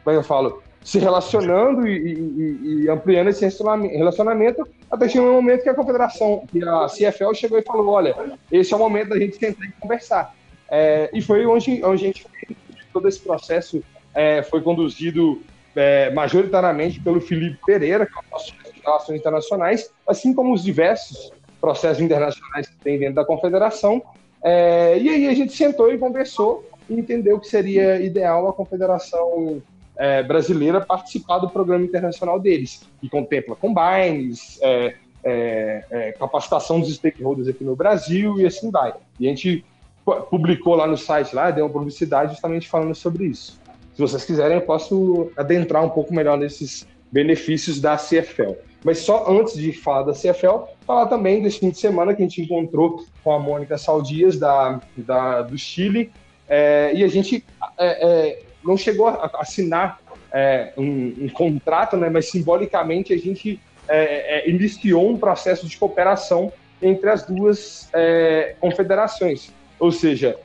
E: como eu falo, se relacionando e, e, e, ampliando esse relacionamento, até chegar um momento que a confederação, que a CFL chegou e falou, olha, esse é o momento da gente sentar e conversar. e foi onde, onde a gente todo esse processo foi conduzido majoritariamente pelo Felipe Pereira, que é o nosso relações internacionais, assim como os diversos processos internacionais que tem dentro da confederação. É, e aí a gente sentou e conversou e entendeu que seria ideal a confederação é, brasileira participar do programa internacional deles, que contempla combines, é, é, é capacitação dos stakeholders aqui no Brasil e assim vai. E a gente publicou lá no site, lá, deu uma publicidade justamente falando sobre isso. Se vocês quiserem, eu posso adentrar um pouco melhor nesses benefícios da CFL. Mas só antes de falar da CFL, falar também desse fim de semana que a gente encontrou com a Mônica Saldias, da, da, do Chile, é, e a gente é, é, não chegou a assinar é, um, um, contrato, né, mas simbolicamente a gente é, é, iniciou um processo de cooperação entre as duas confederações. Ou seja,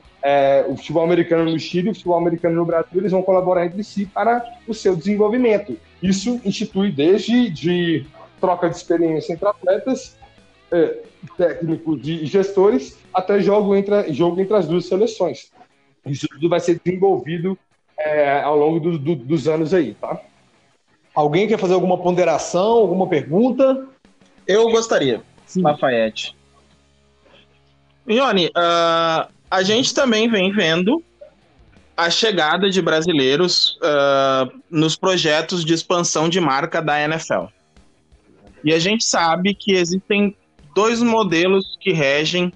E: o futebol americano no Chile e o futebol americano no Brasil, eles vão colaborar entre si para o seu desenvolvimento. Isso institui desde de troca de experiência entre atletas, é, técnicos e gestores, até jogo entre, jogo entre as duas seleções. Isso tudo vai ser desenvolvido é, ao longo do, do, dos anos aí, tá?
A: Alguém quer fazer alguma ponderação, alguma pergunta?
C: Eu gostaria, Sim. Lafayette. Ione, uh, a gente também vem vendo a chegada de brasileiros uh, nos projetos de expansão de marca da NFL. E a gente sabe que existem dois modelos que regem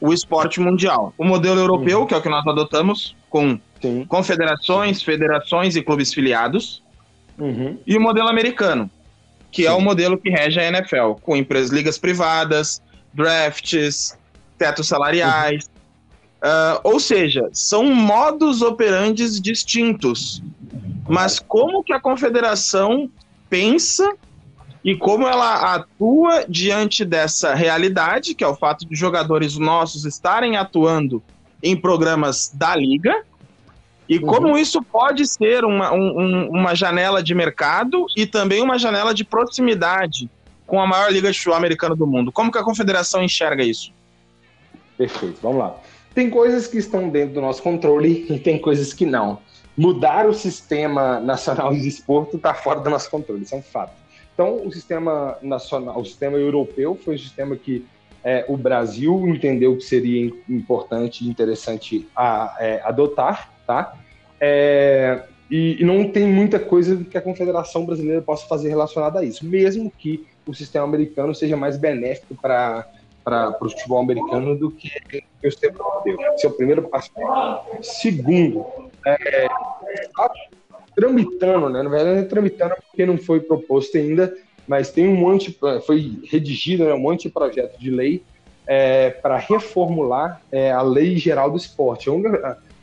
C: o esporte mundial. O modelo europeu, uhum. que é o que nós adotamos, com Sim. confederações, federações e clubes filiados, uhum. e o modelo americano, que é Sim. é o modelo que rege a NFL, com empresas, ligas privadas, drafts, tetos salariais. Uhum. Uh, ou seja, são modos operantes distintos. Mas como que a confederação pensa e como ela atua diante dessa realidade, que é o fato de jogadores nossos estarem atuando em programas da liga, e uhum. como isso pode ser uma, um, uma janela de mercado e também uma janela de proximidade com a maior liga de futebol americano do mundo. Como que a confederação enxerga isso?
E: Perfeito, vamos lá. Tem coisas que estão dentro do nosso controle e tem coisas que não. Mudar o sistema nacional de esporte está fora do nosso controle, isso é um fato. Então, o sistema nacional, o sistema europeu foi o sistema que é, o Brasil entendeu que seria importante e interessante a, é, adotar, tá? É, e, e, não tem muita coisa que a Confederação Brasileira possa fazer relacionada a isso, mesmo que o sistema americano seja mais benéfico para para o futebol americano do que o sistema europeu. Esse é o primeiro passo. Segundo, é, tramitando, né? Na verdade, é tramitando porque não foi proposto ainda, mas tem um monte, foi redigido né, um monte de projeto de lei é, para reformular é, a lei geral do esporte.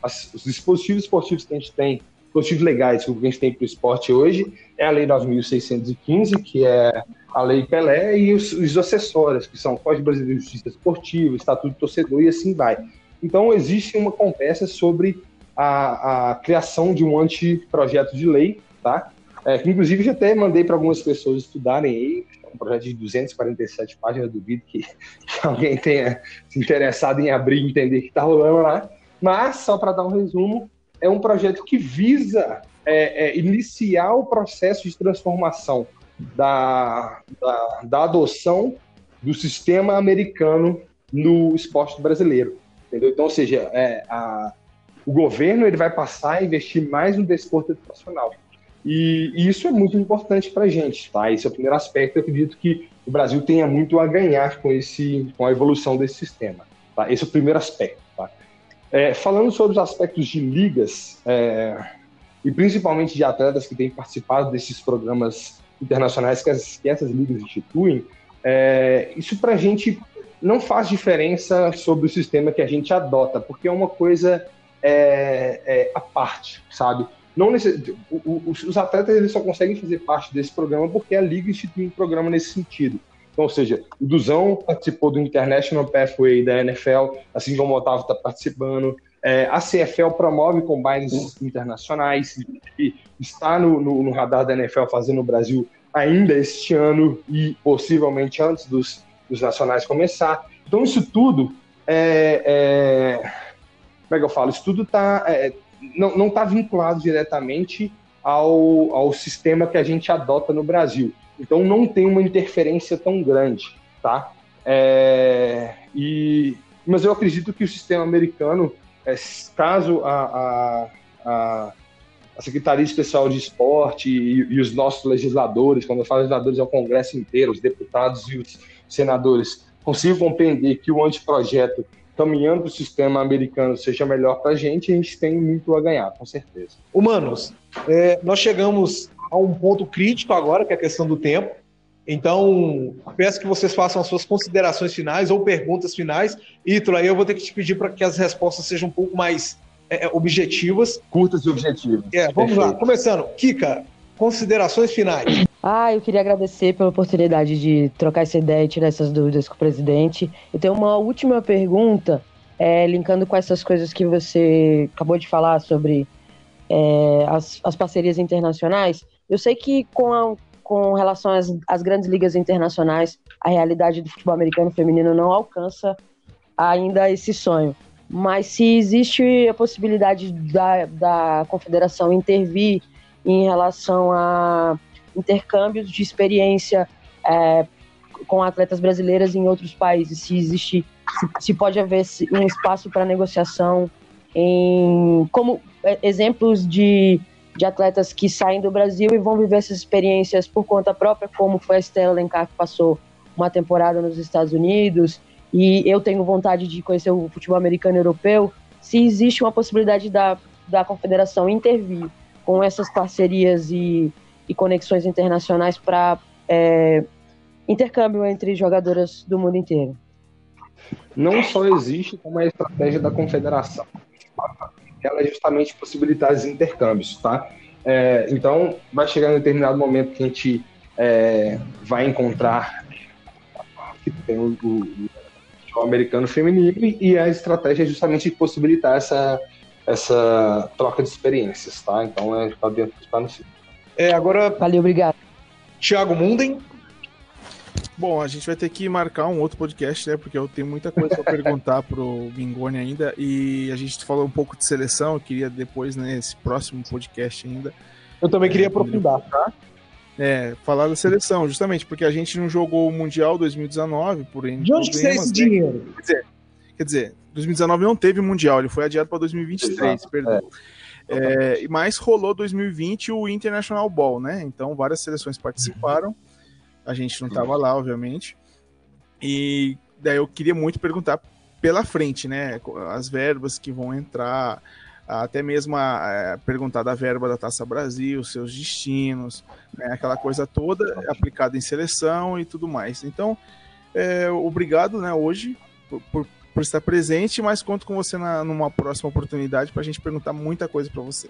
E: As, os dispositivos esportivos que a gente tem, dispositivos legais que a gente tem para o esporte hoje, é a lei 9.615, que é a lei Pelé, e os, os acessórios, que são o Código Brasileiro de Justiça Esportiva, Estatuto do Torcedor e assim vai. Então, existe uma conversa sobre a, a criação de um anteprojeto de lei, tá? É, inclusive já até mandei para algumas pessoas estudarem aí, é um projeto de 247 páginas, duvido que, que alguém tenha se interessado em abrir e entender o que está rolando lá. Mas, só para dar um resumo, é um projeto que visa é, é, iniciar o processo de transformação da, da, da, adoção do sistema americano no esporte brasileiro. Entendeu? Então, ou seja, é, a, o governo ele vai passar a investir mais no desporto educacional. E, e isso é muito importante para a gente, tá? Esse é o primeiro aspecto. Eu acredito que o Brasil tenha muito a ganhar com, esse, com a evolução desse sistema. Tá? Esse é o primeiro aspecto. Tá? É, falando sobre os aspectos de ligas, é, e principalmente de atletas que têm participado desses programas internacionais que, as, que essas ligas instituem, é, isso para a gente não faz diferença sobre o sistema que a gente adota, porque é uma coisa é, é, a parte, sabe? Não necess... os atletas eles só conseguem fazer parte desse programa porque a liga institui um programa nesse sentido. Então, ou seja, o Duzão participou do International Pathway da NFL, assim como o Otávio está participando. É, a CFL promove combines internacionais e está no, no, no, radar da NFL fazendo no Brasil ainda este ano e possivelmente antes dos, dos nacionais começar. Então, isso tudo é, é como é que eu falo? Isso tudo tá, é, não está vinculado diretamente ao, ao sistema que a gente adota no Brasil. Então não tem uma interferência tão grande, tá? É, e, mas eu acredito que o sistema americano, é, caso a, a, a, a, Secretaria Especial de Esporte e, e, os nossos legisladores, quando eu falo legisladores é o Congresso inteiro, os deputados e os senadores, consigam compreender que o anteprojeto caminhando o sistema americano seja melhor para a gente, a gente tem muito a ganhar, com certeza.
A: Humanos, é, nós chegamos a um ponto crítico agora, que é a questão do tempo. Então, peço que vocês façam as suas considerações finais ou perguntas finais. Ítalo, aí eu vou ter que te pedir para que as respostas sejam um pouco mais é, é objetivas.
E: Curtas e objetivas.
A: É, vamos Perfeito. lá. Começando. Kika, considerações finais.
B: Ah, eu queria agradecer pela oportunidade de trocar essa ideia e tirar essas dúvidas com o presidente. Eu tenho uma última pergunta, é, linkando com essas coisas que você acabou de falar sobre é, as, as, parcerias internacionais. Eu sei que com, a, com relação às, às, grandes ligas internacionais, a realidade do futebol americano feminino não alcança ainda esse sonho. Mas se existe a possibilidade da, da confederação intervir em relação a intercâmbios de experiência é, com atletas brasileiras em outros países, se existe, se, se pode haver um espaço para negociação em como é, exemplos de, de atletas que saem do Brasil e vão viver essas experiências por conta própria, como foi a Estela Lencar que passou uma temporada nos Estados Unidos, e eu tenho vontade de conhecer o futebol americano e europeu, se existe uma possibilidade da, da confederação intervir com essas parcerias e, e conexões internacionais para é, intercâmbio entre jogadoras do mundo inteiro.
E: Não só existe, como a estratégia da confederação. Ela é justamente possibilitar os intercâmbios, tá? É, então, vai chegar um determinado momento que a gente é, vai encontrar que tem o, o, o americano feminino e a estratégia é justamente possibilitar essa, essa troca de experiências, tá? Então é está dentro do plano
A: É, agora.
B: Valeu, obrigado.
A: Thiago Munden.
D: Bom, a gente vai ter que marcar um outro podcast, né? Porque eu tenho muita coisa para perguntar pro Bingoni ainda. E a gente falou um pouco de seleção, eu queria depois, nesse né, próximo podcast ainda.
A: Eu também queria é, aprofundar, tá?
D: É, falar da seleção, justamente, porque a gente não jogou o Mundial 2019 por
A: N De onde que saiu esse né? dinheiro?
D: Quer dizer, quer dizer, 2019 não teve Mundial, ele foi adiado para 2023, Exato, perdão. É. É, mas rolou 2020 o International Ball, né? Então várias seleções participaram. A gente não estava lá, obviamente. E daí eu queria muito perguntar pela frente, né? As verbas que vão entrar, até mesmo a, a é, perguntar da verba da Taça Brasil, seus destinos, né, aquela coisa toda aplicada em seleção e tudo mais. Então, é, obrigado né, hoje por, por, por, estar presente, mas conto com você na, numa próxima oportunidade para a gente perguntar muita coisa para você.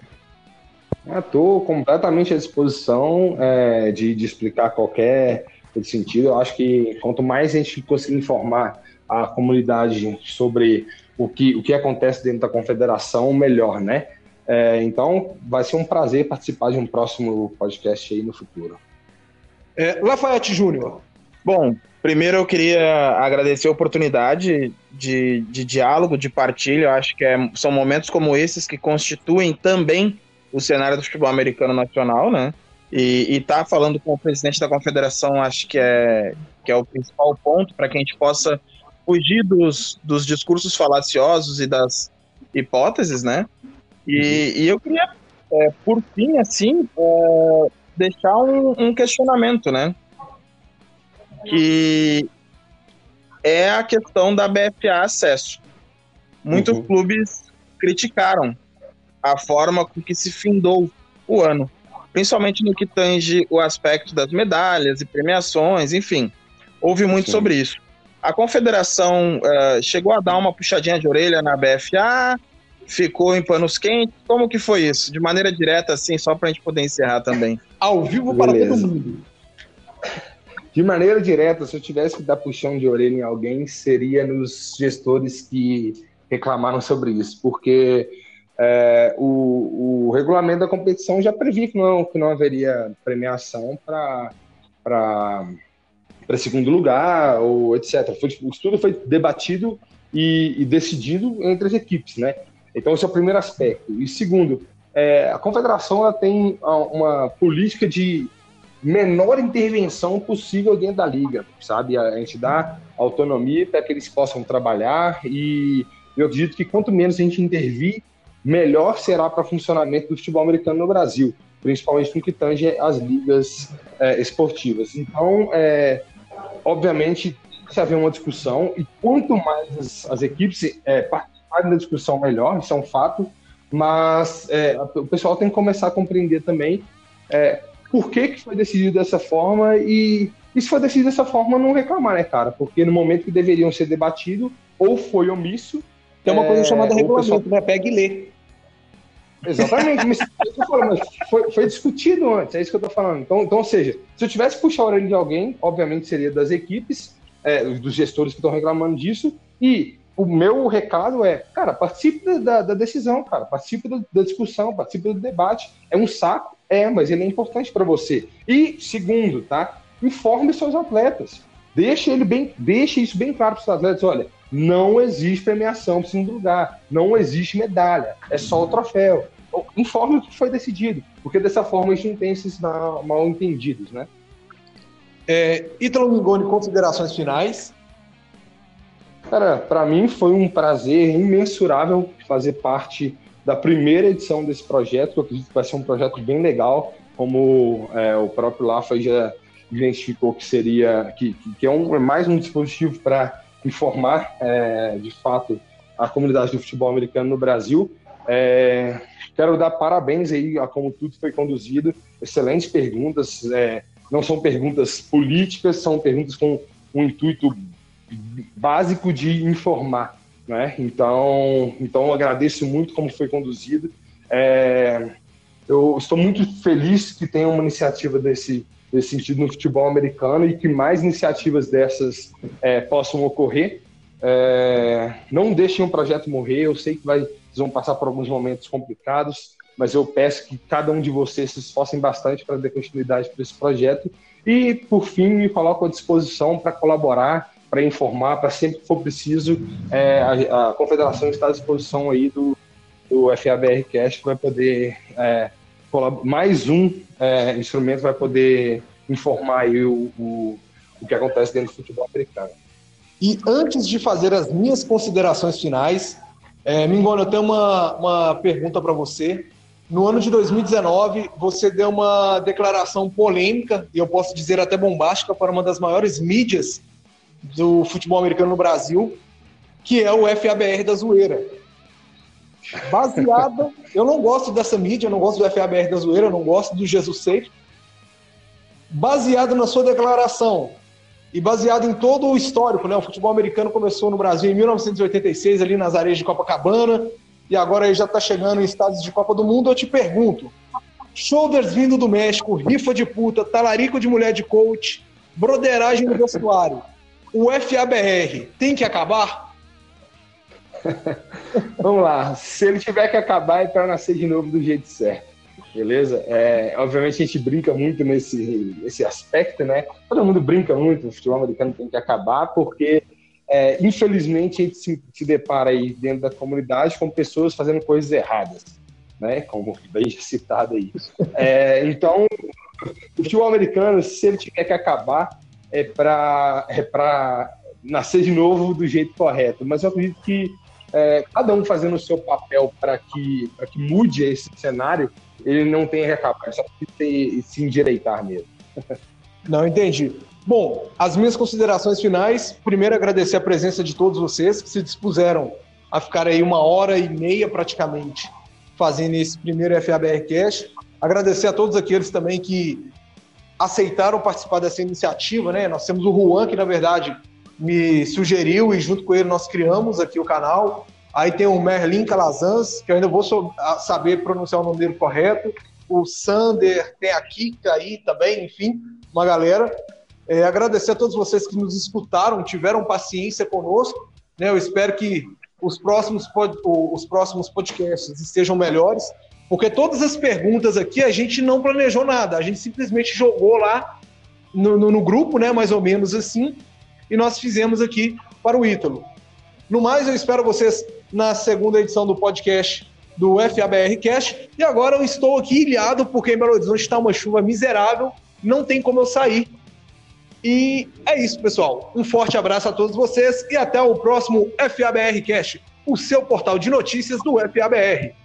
E: Estou completamente à disposição é, de, de explicar qualquer sentido. Eu acho que quanto mais a gente conseguir informar a comunidade sobre o que, o que acontece dentro da confederação, melhor, né? É, então, vai ser um prazer participar de um próximo podcast aí no futuro.
A: É, Lafayette Júnior.
C: Bom, primeiro eu queria agradecer a oportunidade de, de diálogo, de partilha. Eu acho que é, são momentos como esses que constituem também o cenário do futebol americano nacional, né? E estar tá falando com o presidente da confederação acho que é, que é o principal ponto para que a gente possa fugir dos, dos discursos falaciosos e das hipóteses, né? E, e eu queria, é, por fim, assim, é, deixar um, um, questionamento, né? Que é a questão da BFA acesso. Muitos uhum. clubes criticaram a forma com que se findou o ano, principalmente no que tange o aspecto das medalhas e premiações, enfim, houve muito Sim. sobre isso. A confederação uh, chegou a dar uma puxadinha de orelha na BFA, ficou em panos quentes. Como que foi isso? De maneira direta, assim, só para a gente poder encerrar também.
A: Ao vivo para todo mundo.
E: De maneira direta, se eu tivesse que dar puxão de orelha em alguém, seria nos gestores que reclamaram sobre isso, porque é, o, o, regulamento da competição já previa que não, que não haveria premiação para segundo lugar, ou etc. Foi, o estudo foi debatido e, e, decidido entre as equipes, né? Então, esse é o primeiro aspecto. E segundo, é, a confederação ela tem uma política de menor intervenção possível dentro da liga, sabe? A gente dá autonomia para que eles possam trabalhar e eu acredito que quanto menos a gente intervir, melhor será para o funcionamento do futebol americano no Brasil, principalmente no que tange as ligas é, esportivas. Então, é, obviamente, se haver uma discussão, e quanto mais as, as equipes é, participarem da discussão, melhor, isso é um fato, mas é, o pessoal tem que começar a compreender também é, por que, que foi decidido dessa forma e, e se foi decidido dessa forma, não reclamar, né, cara? Porque no momento que deveriam ser debatidos, ou foi omisso.
A: Tem uma coisa é, chamada regulamento, pessoal... né? Pega e lê.
E: Exatamente, mas, mas foi, foi, discutido antes, é isso que eu tô falando. Então, então, ou seja, se eu tivesse que puxar a orelha de alguém, obviamente seria das equipes, é, dos gestores que estão reclamando disso, e o meu recado é, cara, participe da, da decisão, cara, participe da, da, discussão, participe do debate. É um saco? É, mas ele é importante para você. E, segundo, tá? Informe seus atletas. Deixe, ele bem, deixe isso bem claro para os atletas. Olha, não existe premiação para segundo lugar. Não existe medalha. É só o troféu. informe o que foi decidido, porque dessa forma a gente não tem esses mal entendidos, né?
A: É, Ítalo Mingoni, considerações finais.
E: Cara, para mim foi um prazer imensurável fazer parte da primeira edição desse projeto, que eu acredito que vai ser um projeto bem legal, como é, o próprio Lafa já identificou que seria, que, que é, um, é mais um dispositivo para informar, é, de fato, a comunidade do futebol americano no Brasil. É, quero dar parabéns aí a como tudo foi conduzido, excelentes perguntas, é, não são perguntas políticas, são perguntas com um intuito básico de informar, né? Então, então agradeço muito como foi conduzido. É, eu estou muito feliz que tenha uma iniciativa desse, desse sentido no futebol americano e que mais iniciativas dessas é, possam ocorrer. É, não deixem o projeto morrer. Eu sei que vai, vocês vão passar por alguns momentos complicados, mas eu peço que cada um de vocês se esforcem bastante para dar continuidade para esse projeto. E, por fim, me coloco à disposição para colaborar para informar, para sempre que for preciso, é, a, a, confederação está à disposição aí do, do que vai poder, é, mais um é, instrumento vai poder informar aí o, o, o que acontece dentro do futebol americano.
A: E antes de fazer as minhas considerações finais, é, Mingona, eu tenho uma, uma pergunta para você. No ano de 2019, você deu uma declaração polêmica, e eu posso dizer até bombástica, para uma das maiores mídias do futebol americano no Brasil, que é o FABR da zoeira. Baseada, eu não gosto dessa mídia, eu não gosto do FABR da zoeira, eu não gosto do Jesus Safe. Baseado na sua declaração e baseado em todo o histórico, né? O futebol americano começou no Brasil em 1986, ali nas areias de Copacabana, e agora ele já está chegando em estados de Copa do Mundo. Eu te pergunto: shoulders vindo do México, rifa de puta, talarico de mulher de coach, broderagem no vestuário o FABR tem que acabar?
E: Vamos lá. Se ele tiver que acabar, é para nascer de novo do jeito certo. Beleza? É, obviamente a gente brinca muito nesse, nesse aspecto, né? Todo mundo brinca muito, o futebol americano tem que acabar, porque é, infelizmente a gente se, se, depara aí dentro da comunidade com pessoas fazendo coisas erradas, né? Como bem citado aí. É, então, o futebol americano, se ele tiver que acabar, é para é para nascer de novo do jeito correto. Mas eu acredito que é, cada um fazendo o seu papel para que, que mude esse cenário, ele não tem acabar, só tem se endireitar mesmo.
A: Não, entendi. Bom, as minhas considerações finais. Primeiro, agradecer a presença de todos vocês que se dispuseram a ficar aí uma hora e meia praticamente fazendo esse primeiro FABR Cash. Agradecer a todos aqueles também que aceitaram participar dessa iniciativa, né? Nós temos o Juan, que na verdade me sugeriu e junto com ele nós criamos aqui o canal. Aí tem o Merlin Calazans, que eu ainda vou saber pronunciar o nome dele correto. O Sander, tem a Kika aí também, enfim, uma galera. É, agradecer a todos vocês que nos escutaram, tiveram paciência conosco. Né? Eu espero que os próximos, os próximos podcasts estejam melhores. Porque todas as perguntas aqui a gente não planejou nada, a gente simplesmente jogou lá no, no, no grupo, né, mais ou menos assim, e nós fizemos aqui para o Ítalo. No mais, eu espero vocês na segunda edição do podcast do FABR Cash. E agora eu estou aqui ilhado porque em Belo Horizonte está uma chuva miserável, não tem como eu sair. E é isso, pessoal. Um forte abraço a todos vocês e até o próximo FABR Cash, o seu portal de notícias do FABR.